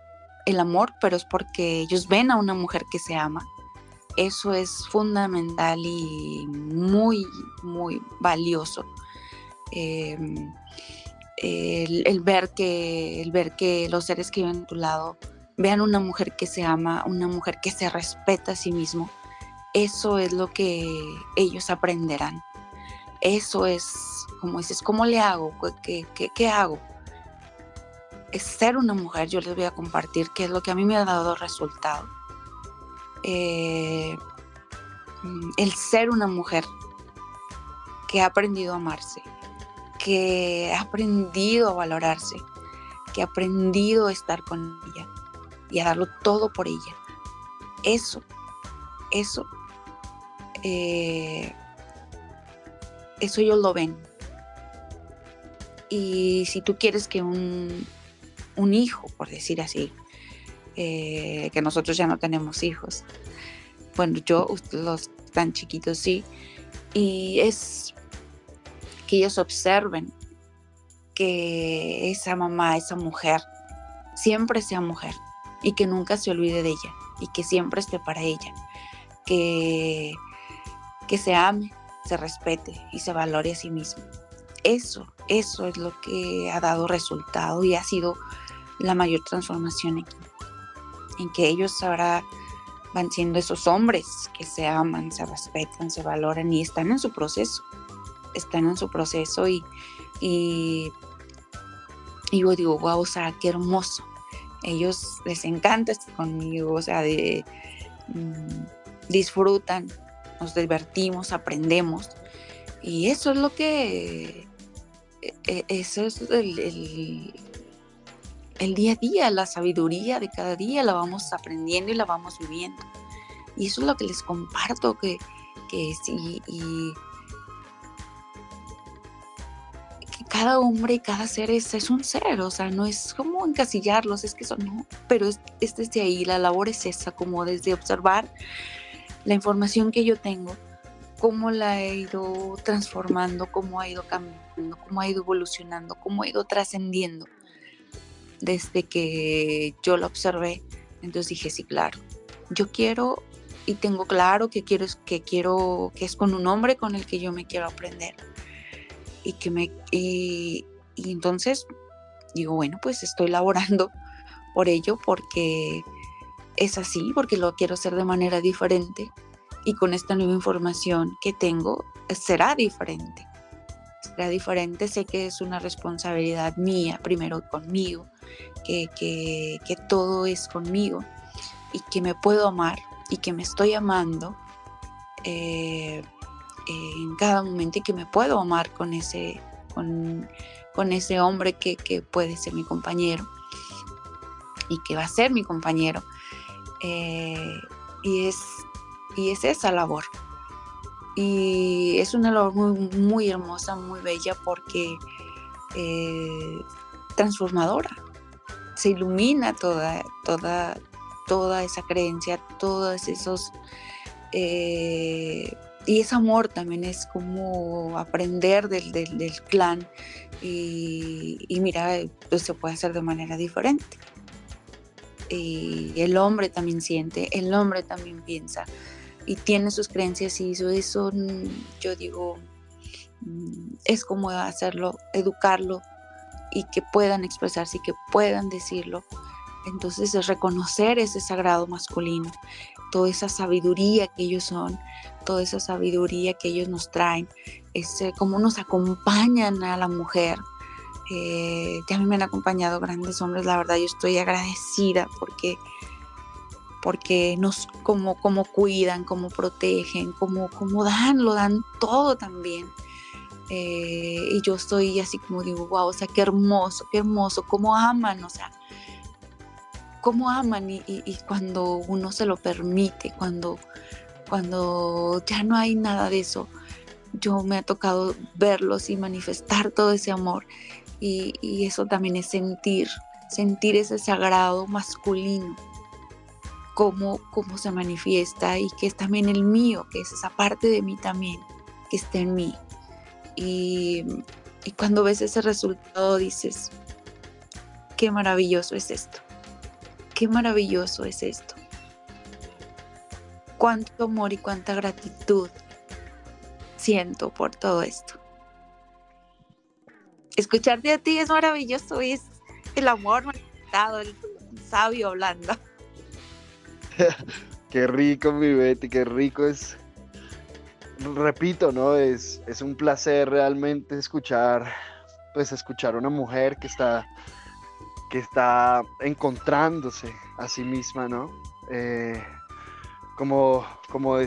el amor, pero es porque ellos ven a una mujer que se ama. Eso es fundamental y muy, muy valioso. Eh, el, ver que, el ver que los seres que viven a tu lado vean una mujer que se ama, una mujer que se respeta a sí mismo, eso es lo que ellos aprenderán. Eso es, como dices, ¿cómo le hago? ¿Qué, qué, hago? Es ser una mujer, yo les voy a compartir qué es lo que a mí me ha dado resultado. Eh, el ser una mujer que ha aprendido a amarse, que ha aprendido a valorarse, que ha aprendido a estar con ella y a darlo todo por ella. Eso, eso eh, eso ellos lo ven. Y si tú quieres que un, hijo, por decir así, eh, que nosotros ya no tenemos hijos, bueno, yo, los tan chiquitos sí, y es que ellos observen que esa mamá, esa mujer, siempre sea mujer y que nunca se olvide de ella y que siempre esté para ella, que, que se ame, se respete y se valore a sí mismo. Eso, eso es lo que ha dado resultado y ha sido la mayor transformación aquí. En que ellos ahora van siendo esos hombres que se aman, se respetan, se valoran y están en su proceso. Están en su proceso y, y, yo digo, wow, o sea, qué hermoso. Ellos les encanta estar conmigo, o sea, de, mm, disfrutan nos divertimos, aprendemos. Y eso es lo que, e, e, eso es el, día a día, la sabiduría de cada día la vamos aprendiendo y la vamos viviendo. Y eso es lo que les comparto, que, que sí, y, cada hombre y cada ser es, es, un ser, o sea, no es como encasillarlos, es que son, no, pero es, es desde ahí, la labor es esa, como desde observar la información que yo tengo, cómo la he ido transformando, cómo ha ido cambiando, cómo ha ido evolucionando, cómo ha ido trascendiendo desde que yo la observé. Entonces dije, sí, claro, yo quiero y tengo claro que quiero, que quiero, que es con un hombre con el que yo me quiero aprender. Y que me, y, y entonces digo, bueno, pues estoy laborando (laughs) por ello porque es así porque lo quiero hacer de manera diferente y con esta nueva información que tengo será diferente. Será diferente, sé que es una responsabilidad mía, primero conmigo, que, que, todo es conmigo y que me puedo amar y que me estoy amando eh, en cada momento y que me puedo amar con ese, con, con ese hombre que, que puede ser mi compañero y que va a ser mi compañero eh, y, es, y es esa labor. Y es una labor muy, muy hermosa, muy bella, porque eh, transformadora. Se ilumina toda, toda, toda esa creencia, todos esos... Eh, y ese amor también es como aprender del, del, clan y, y, mira, pues se puede hacer de manera diferente. Y el hombre también siente, el hombre también piensa y tiene sus creencias y eso, eso mm, yo digo, mm, es como hacerlo, educarlo y que puedan expresarse y que puedan decirlo. Entonces es reconocer ese sagrado masculino, toda esa sabiduría que ellos son, toda esa sabiduría que ellos nos traen, ese, cómo nos acompañan a la mujer. Eh, ya a mí me han acompañado grandes hombres, la verdad yo estoy agradecida porque porque nos como, como cuidan, como protegen, como, como dan, lo dan todo también. Eh, y yo estoy así como digo, wow, o sea, qué hermoso, qué hermoso, cómo aman, o sea, cómo aman y, cuando uno se lo permite, cuando, cuando ya no hay nada de eso, yo me ha tocado verlos y manifestar todo ese amor y, y eso también es sentir, sentir ese sagrado masculino cómo, cómo se manifiesta y que es también el mío, que es esa parte de mí también, que está en mí. Y, cuando ves ese resultado dices, qué maravilloso es esto, qué maravilloso es esto. Cuánto amor y cuánta gratitud siento por todo esto. Escucharte a ti es maravilloso, es el amor manifestado, el sabio hablando. (laughs) qué rico, mi Betty, qué rico es. Repito, ¿no? Es, es un placer realmente escuchar, pues escuchar a una mujer que está, que está encontrándose a sí misma, ¿no? Eh, como, como,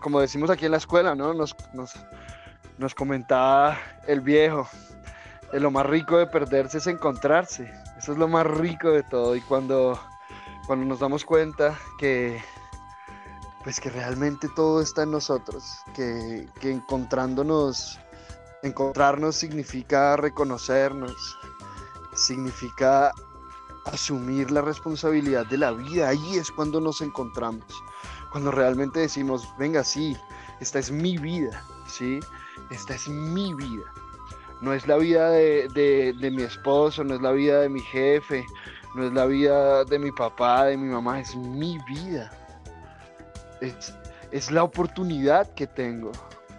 como decimos aquí en la escuela, ¿no? Nos, nos, nos comentaba el viejo, lo más rico de perderse es encontrarse. Eso es lo más rico de todo. Y cuando cuando nos damos cuenta que pues que realmente todo está en nosotros, que, encontrándonos, encontrarnos significa reconocernos, significa asumir la responsabilidad de la vida, ahí es cuando nos encontramos, cuando realmente decimos, venga, sí, esta es mi vida, ¿sí? Esta es mi vida. No es la vida de, de mi esposo, no es la vida de mi jefe, no es la vida de mi papá, de mi mamá, es mi vida. Es, la oportunidad que tengo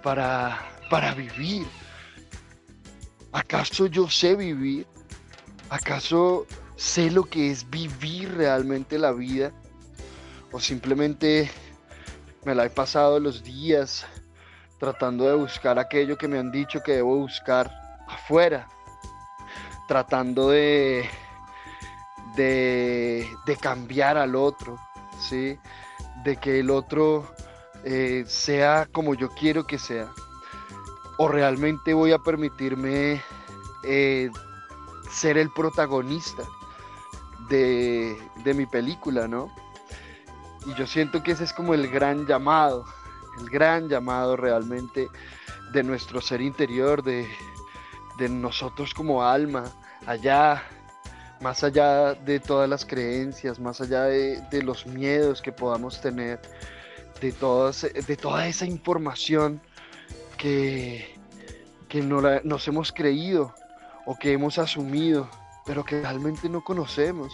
para, para vivir. ¿Acaso yo sé vivir? ¿Acaso sé lo que es vivir realmente la vida? ¿O simplemente me la he pasado los días tratando de buscar aquello que me han dicho que debo buscar afuera? Tratando de de, cambiar al otro, ¿sí? De que el otro eh, sea como yo quiero que sea. O realmente voy a permitirme eh, ser el protagonista de, de mi película, ¿no? Y yo siento que ese es como el gran llamado, el gran llamado realmente de nuestro ser interior, de, de nosotros como alma, allá más allá de todas las creencias, más allá de, los miedos que podamos tener, de, de toda esa información que, que no nos hemos creído o que hemos asumido, pero que realmente no conocemos.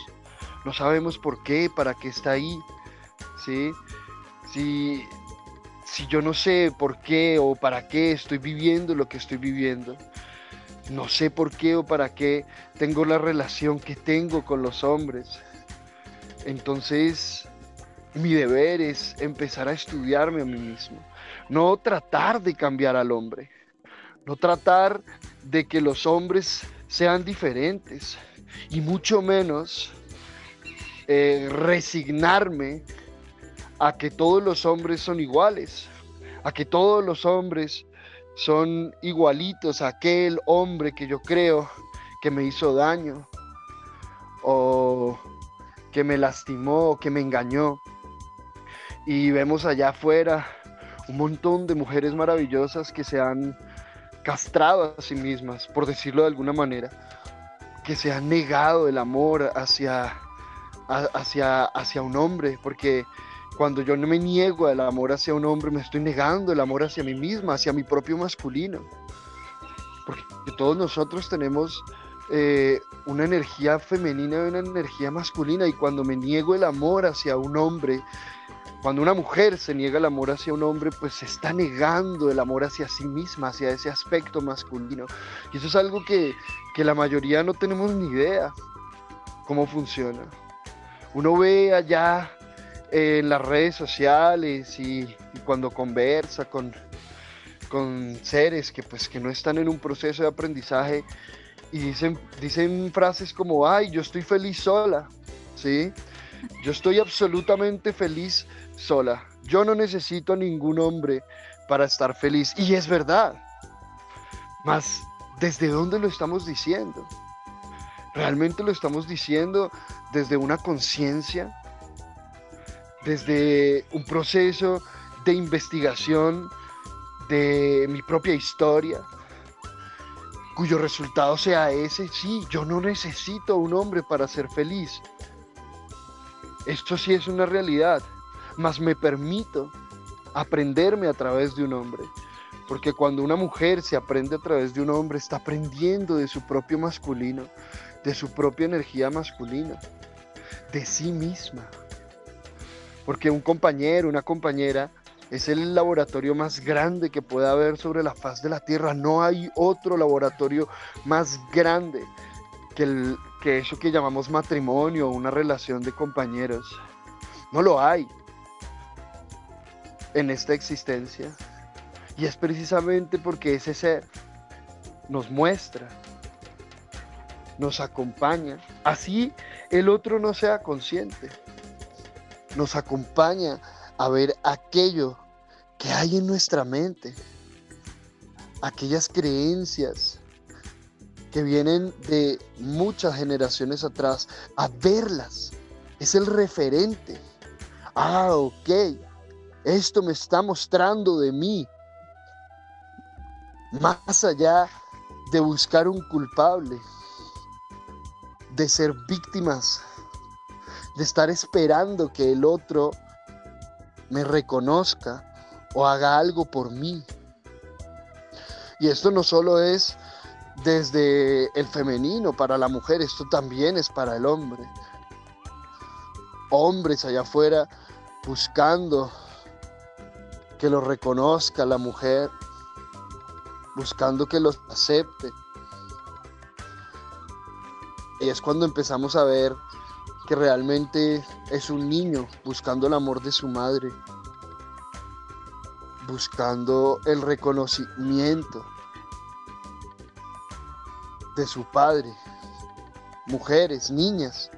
No sabemos por qué, para qué está ahí. ¿sí? Si, si yo no sé por qué o para qué estoy viviendo lo que estoy viviendo, no sé por qué o para qué tengo la relación que tengo con los hombres. Entonces, mi deber es empezar a estudiarme a mí mismo. No tratar de cambiar al hombre. No tratar de que los hombres sean diferentes. Y mucho menos eh, resignarme a que todos los hombres son iguales. A que todos los hombres son igualitos a aquel hombre que yo creo que me hizo daño o que me lastimó o que me engañó. Y vemos allá afuera un montón de mujeres maravillosas que se han castrado a sí mismas, por decirlo de alguna manera, que se ha negado el amor hacia, hacia, hacia un hombre, porque cuando yo no me niego el amor hacia un hombre, me estoy negando el amor hacia mí misma, hacia mi propio masculino. Porque todos nosotros tenemos eh, una energía femenina y una energía masculina, y cuando me niego el amor hacia un hombre, cuando una mujer se niega el amor hacia un hombre, pues se está negando el amor hacia sí misma, hacia ese aspecto masculino. Y eso es algo que, la mayoría no tenemos ni idea cómo funciona. Uno ve allá en las redes sociales y, cuando conversa con, con seres que pues que no están en un proceso de aprendizaje y dicen, dicen frases como, ay, yo estoy feliz sola, ¿sí? Yo estoy absolutamente feliz sola. Yo no necesito ningún hombre para estar feliz. Y es verdad. Mas, ¿desde dónde lo estamos diciendo? ¿Realmente lo estamos diciendo desde una conciencia? ¿Desde un proceso de investigación de mi propia historia? Cuyo resultado sea ese, sí, yo no necesito un hombre para ser feliz. Esto sí es una realidad mas me permito aprenderme a través de un hombre. Porque cuando una mujer se aprende a través de un hombre, está aprendiendo de su propio masculino, de su propia energía masculina, de sí misma. Porque un compañero, una compañera, es el laboratorio más grande que puede haber sobre la faz de la Tierra. No hay otro laboratorio más grande que, el, que eso que llamamos matrimonio una relación de compañeros. No lo hay en esta existencia. Y es precisamente porque ese ser nos muestra, nos acompaña. Así el otro no sea consciente. Nos acompaña a ver aquello que hay en nuestra mente. Aquellas creencias que vienen de muchas generaciones atrás, a verlas. Es el referente. Ah, ok. Esto me está mostrando de mí. Más allá de buscar un culpable, de ser víctimas, de estar esperando que el otro me reconozca o haga algo por mí. Y esto no solo es desde el femenino para la mujer, esto también es para el hombre. Hombres allá afuera buscando que lo reconozca la mujer, buscando que los acepte. Y es cuando empezamos a ver que realmente es un niño buscando el amor de su madre, buscando el reconocimiento de su padre, mujeres, niñas,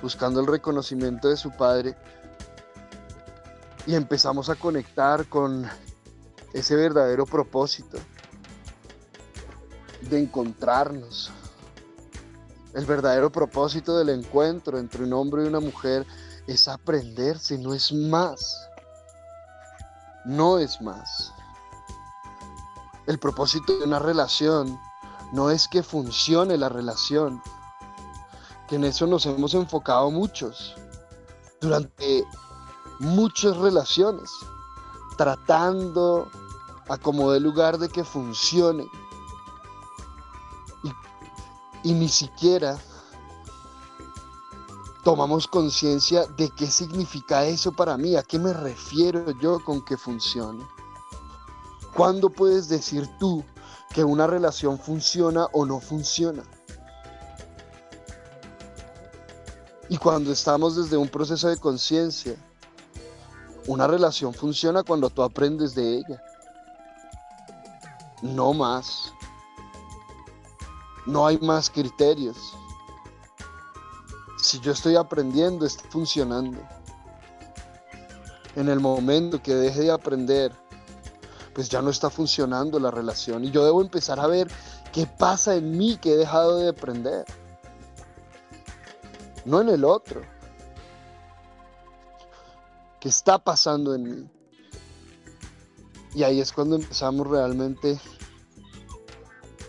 buscando el reconocimiento de su padre y empezamos a conectar con ese verdadero propósito de encontrarnos. El verdadero propósito del encuentro entre un hombre y una mujer es aprenderse, no es más. No es más. El propósito de una relación no es que funcione la relación, que en eso nos hemos enfocado muchos durante muchas relaciones, tratando a como de lugar de que funcione. Y, ni siquiera tomamos conciencia de qué significa eso para mí, a qué me refiero yo con que funcione. ¿Cuándo puedes decir tú que una relación funciona o no funciona? Y cuando estamos desde un proceso de conciencia, una relación funciona cuando tú aprendes de ella. No más. No hay más criterios. Si yo estoy aprendiendo, está funcionando. En el momento que deje de aprender, pues ya no está funcionando la relación. Y yo debo empezar a ver qué pasa en mí que he dejado de aprender. No en el otro. ¿Qué está pasando en mí? Y ahí es cuando empezamos realmente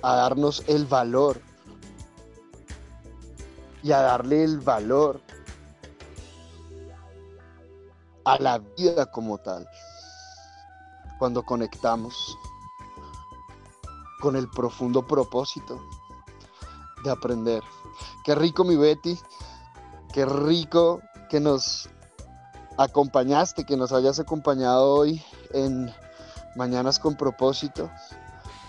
a darnos el valor y a darle el valor a la vida como tal. Cuando conectamos con el profundo propósito de aprender. Qué rico mi Betty, qué rico que nos acompañaste, que nos hayas acompañado hoy en Mañanas con propósito.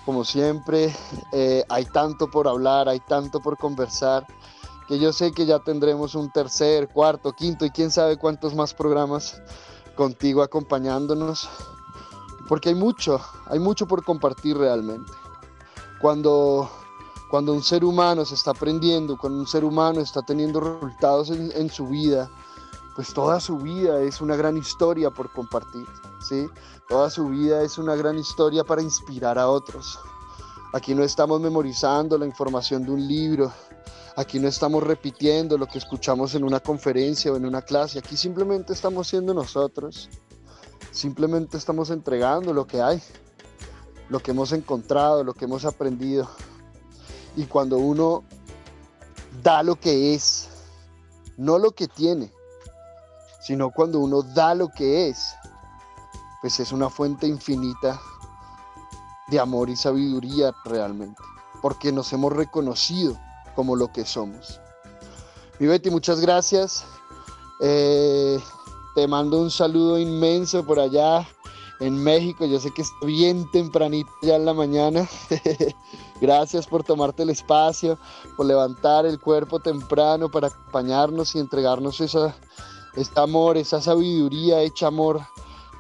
Como siempre, eh, hay tanto por hablar, hay tanto por conversar, que yo sé que ya tendremos un tercer, cuarto, quinto y quién sabe cuántos más programas contigo acompañándonos, porque hay mucho, hay mucho por compartir realmente. Cuando, cuando un ser humano se está aprendiendo, cuando un ser humano está teniendo resultados en, en su vida, pues toda su vida es una gran historia por compartir, ¿sí? Toda su vida es una gran historia para inspirar a otros. Aquí no estamos memorizando la información de un libro, aquí no estamos repitiendo lo que escuchamos en una conferencia o en una clase, aquí simplemente estamos siendo nosotros, simplemente estamos entregando lo que hay, lo que hemos encontrado, lo que hemos aprendido. Y cuando uno da lo que es, no lo que tiene, sino cuando uno da lo que es, pues es una fuente infinita de amor y sabiduría realmente, porque nos hemos reconocido como lo que somos. Mi Betty, muchas gracias. Eh, te mando un saludo inmenso por allá en México. Yo sé que es bien tempranito ya en la mañana. (laughs) Gracias por tomarte el espacio, por levantar el cuerpo temprano para acompañarnos y entregarnos esa, este amor, esa sabiduría hecha amor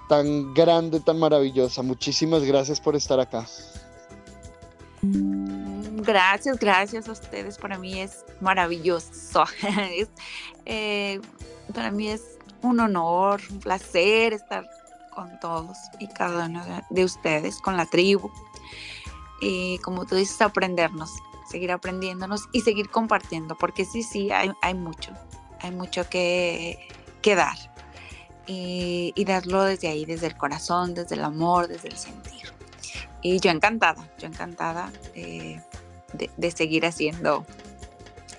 tan grande, tan maravillosa. Muchísimas gracias por estar acá. Gracias, gracias a ustedes. Para mí es maravilloso. (laughs) Eh, para mí es un honor, un placer estar con todos y cada uno de ustedes, con la tribu. Y como tú dices, aprendernos, seguir aprendiéndonos y seguir compartiendo, porque sí, sí, hay mucho, hay mucho que, que dar. Y, darlo desde ahí, desde el corazón, desde el amor, desde el sentir. Y yo encantada, yo encantada de, seguir haciendo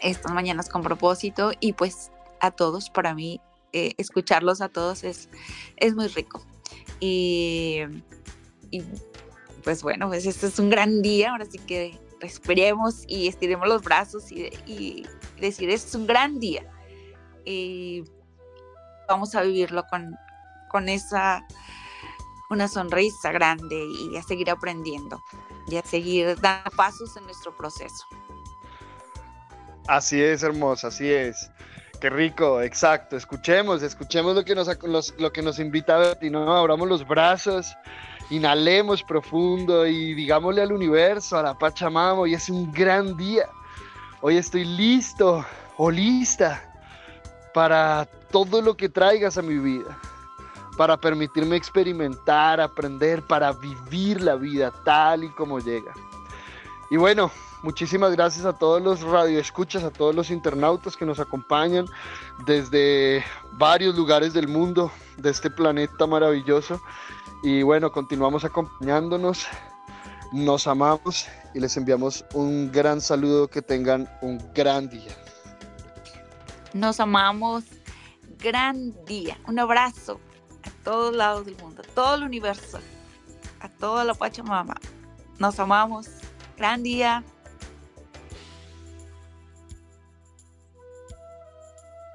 estas mañanas con propósito y pues a todos, para mí, eh, escucharlos a todos es, es muy rico. Y, pues bueno, pues este es un gran día, ahora sí que respiremos y estiremos los brazos y, y decir, este es un gran día. Y vamos a vivirlo con, con esa, una sonrisa grande y a seguir aprendiendo y a seguir dando pasos en nuestro proceso. Así es, hermosa, así es. Qué rico, exacto. Escuchemos, escuchemos lo que nos, lo que nos invita a ver y no abramos los brazos inhalemos profundo y digámosle al universo, a la Pachamama, hoy es un gran día. Hoy estoy listo o lista para todo lo que traigas a mi vida, para permitirme experimentar, aprender, para vivir la vida tal y como llega. Y bueno, muchísimas gracias a todos los radioescuchas, a todos los internautas que nos acompañan desde varios lugares del mundo, de este planeta maravilloso. Y bueno, continuamos acompañándonos, nos amamos y les enviamos un gran saludo, que tengan un gran día. Nos amamos, gran día, un abrazo a todos lados del mundo, a todo el universo, a toda la Pachamama. Nos amamos, gran día.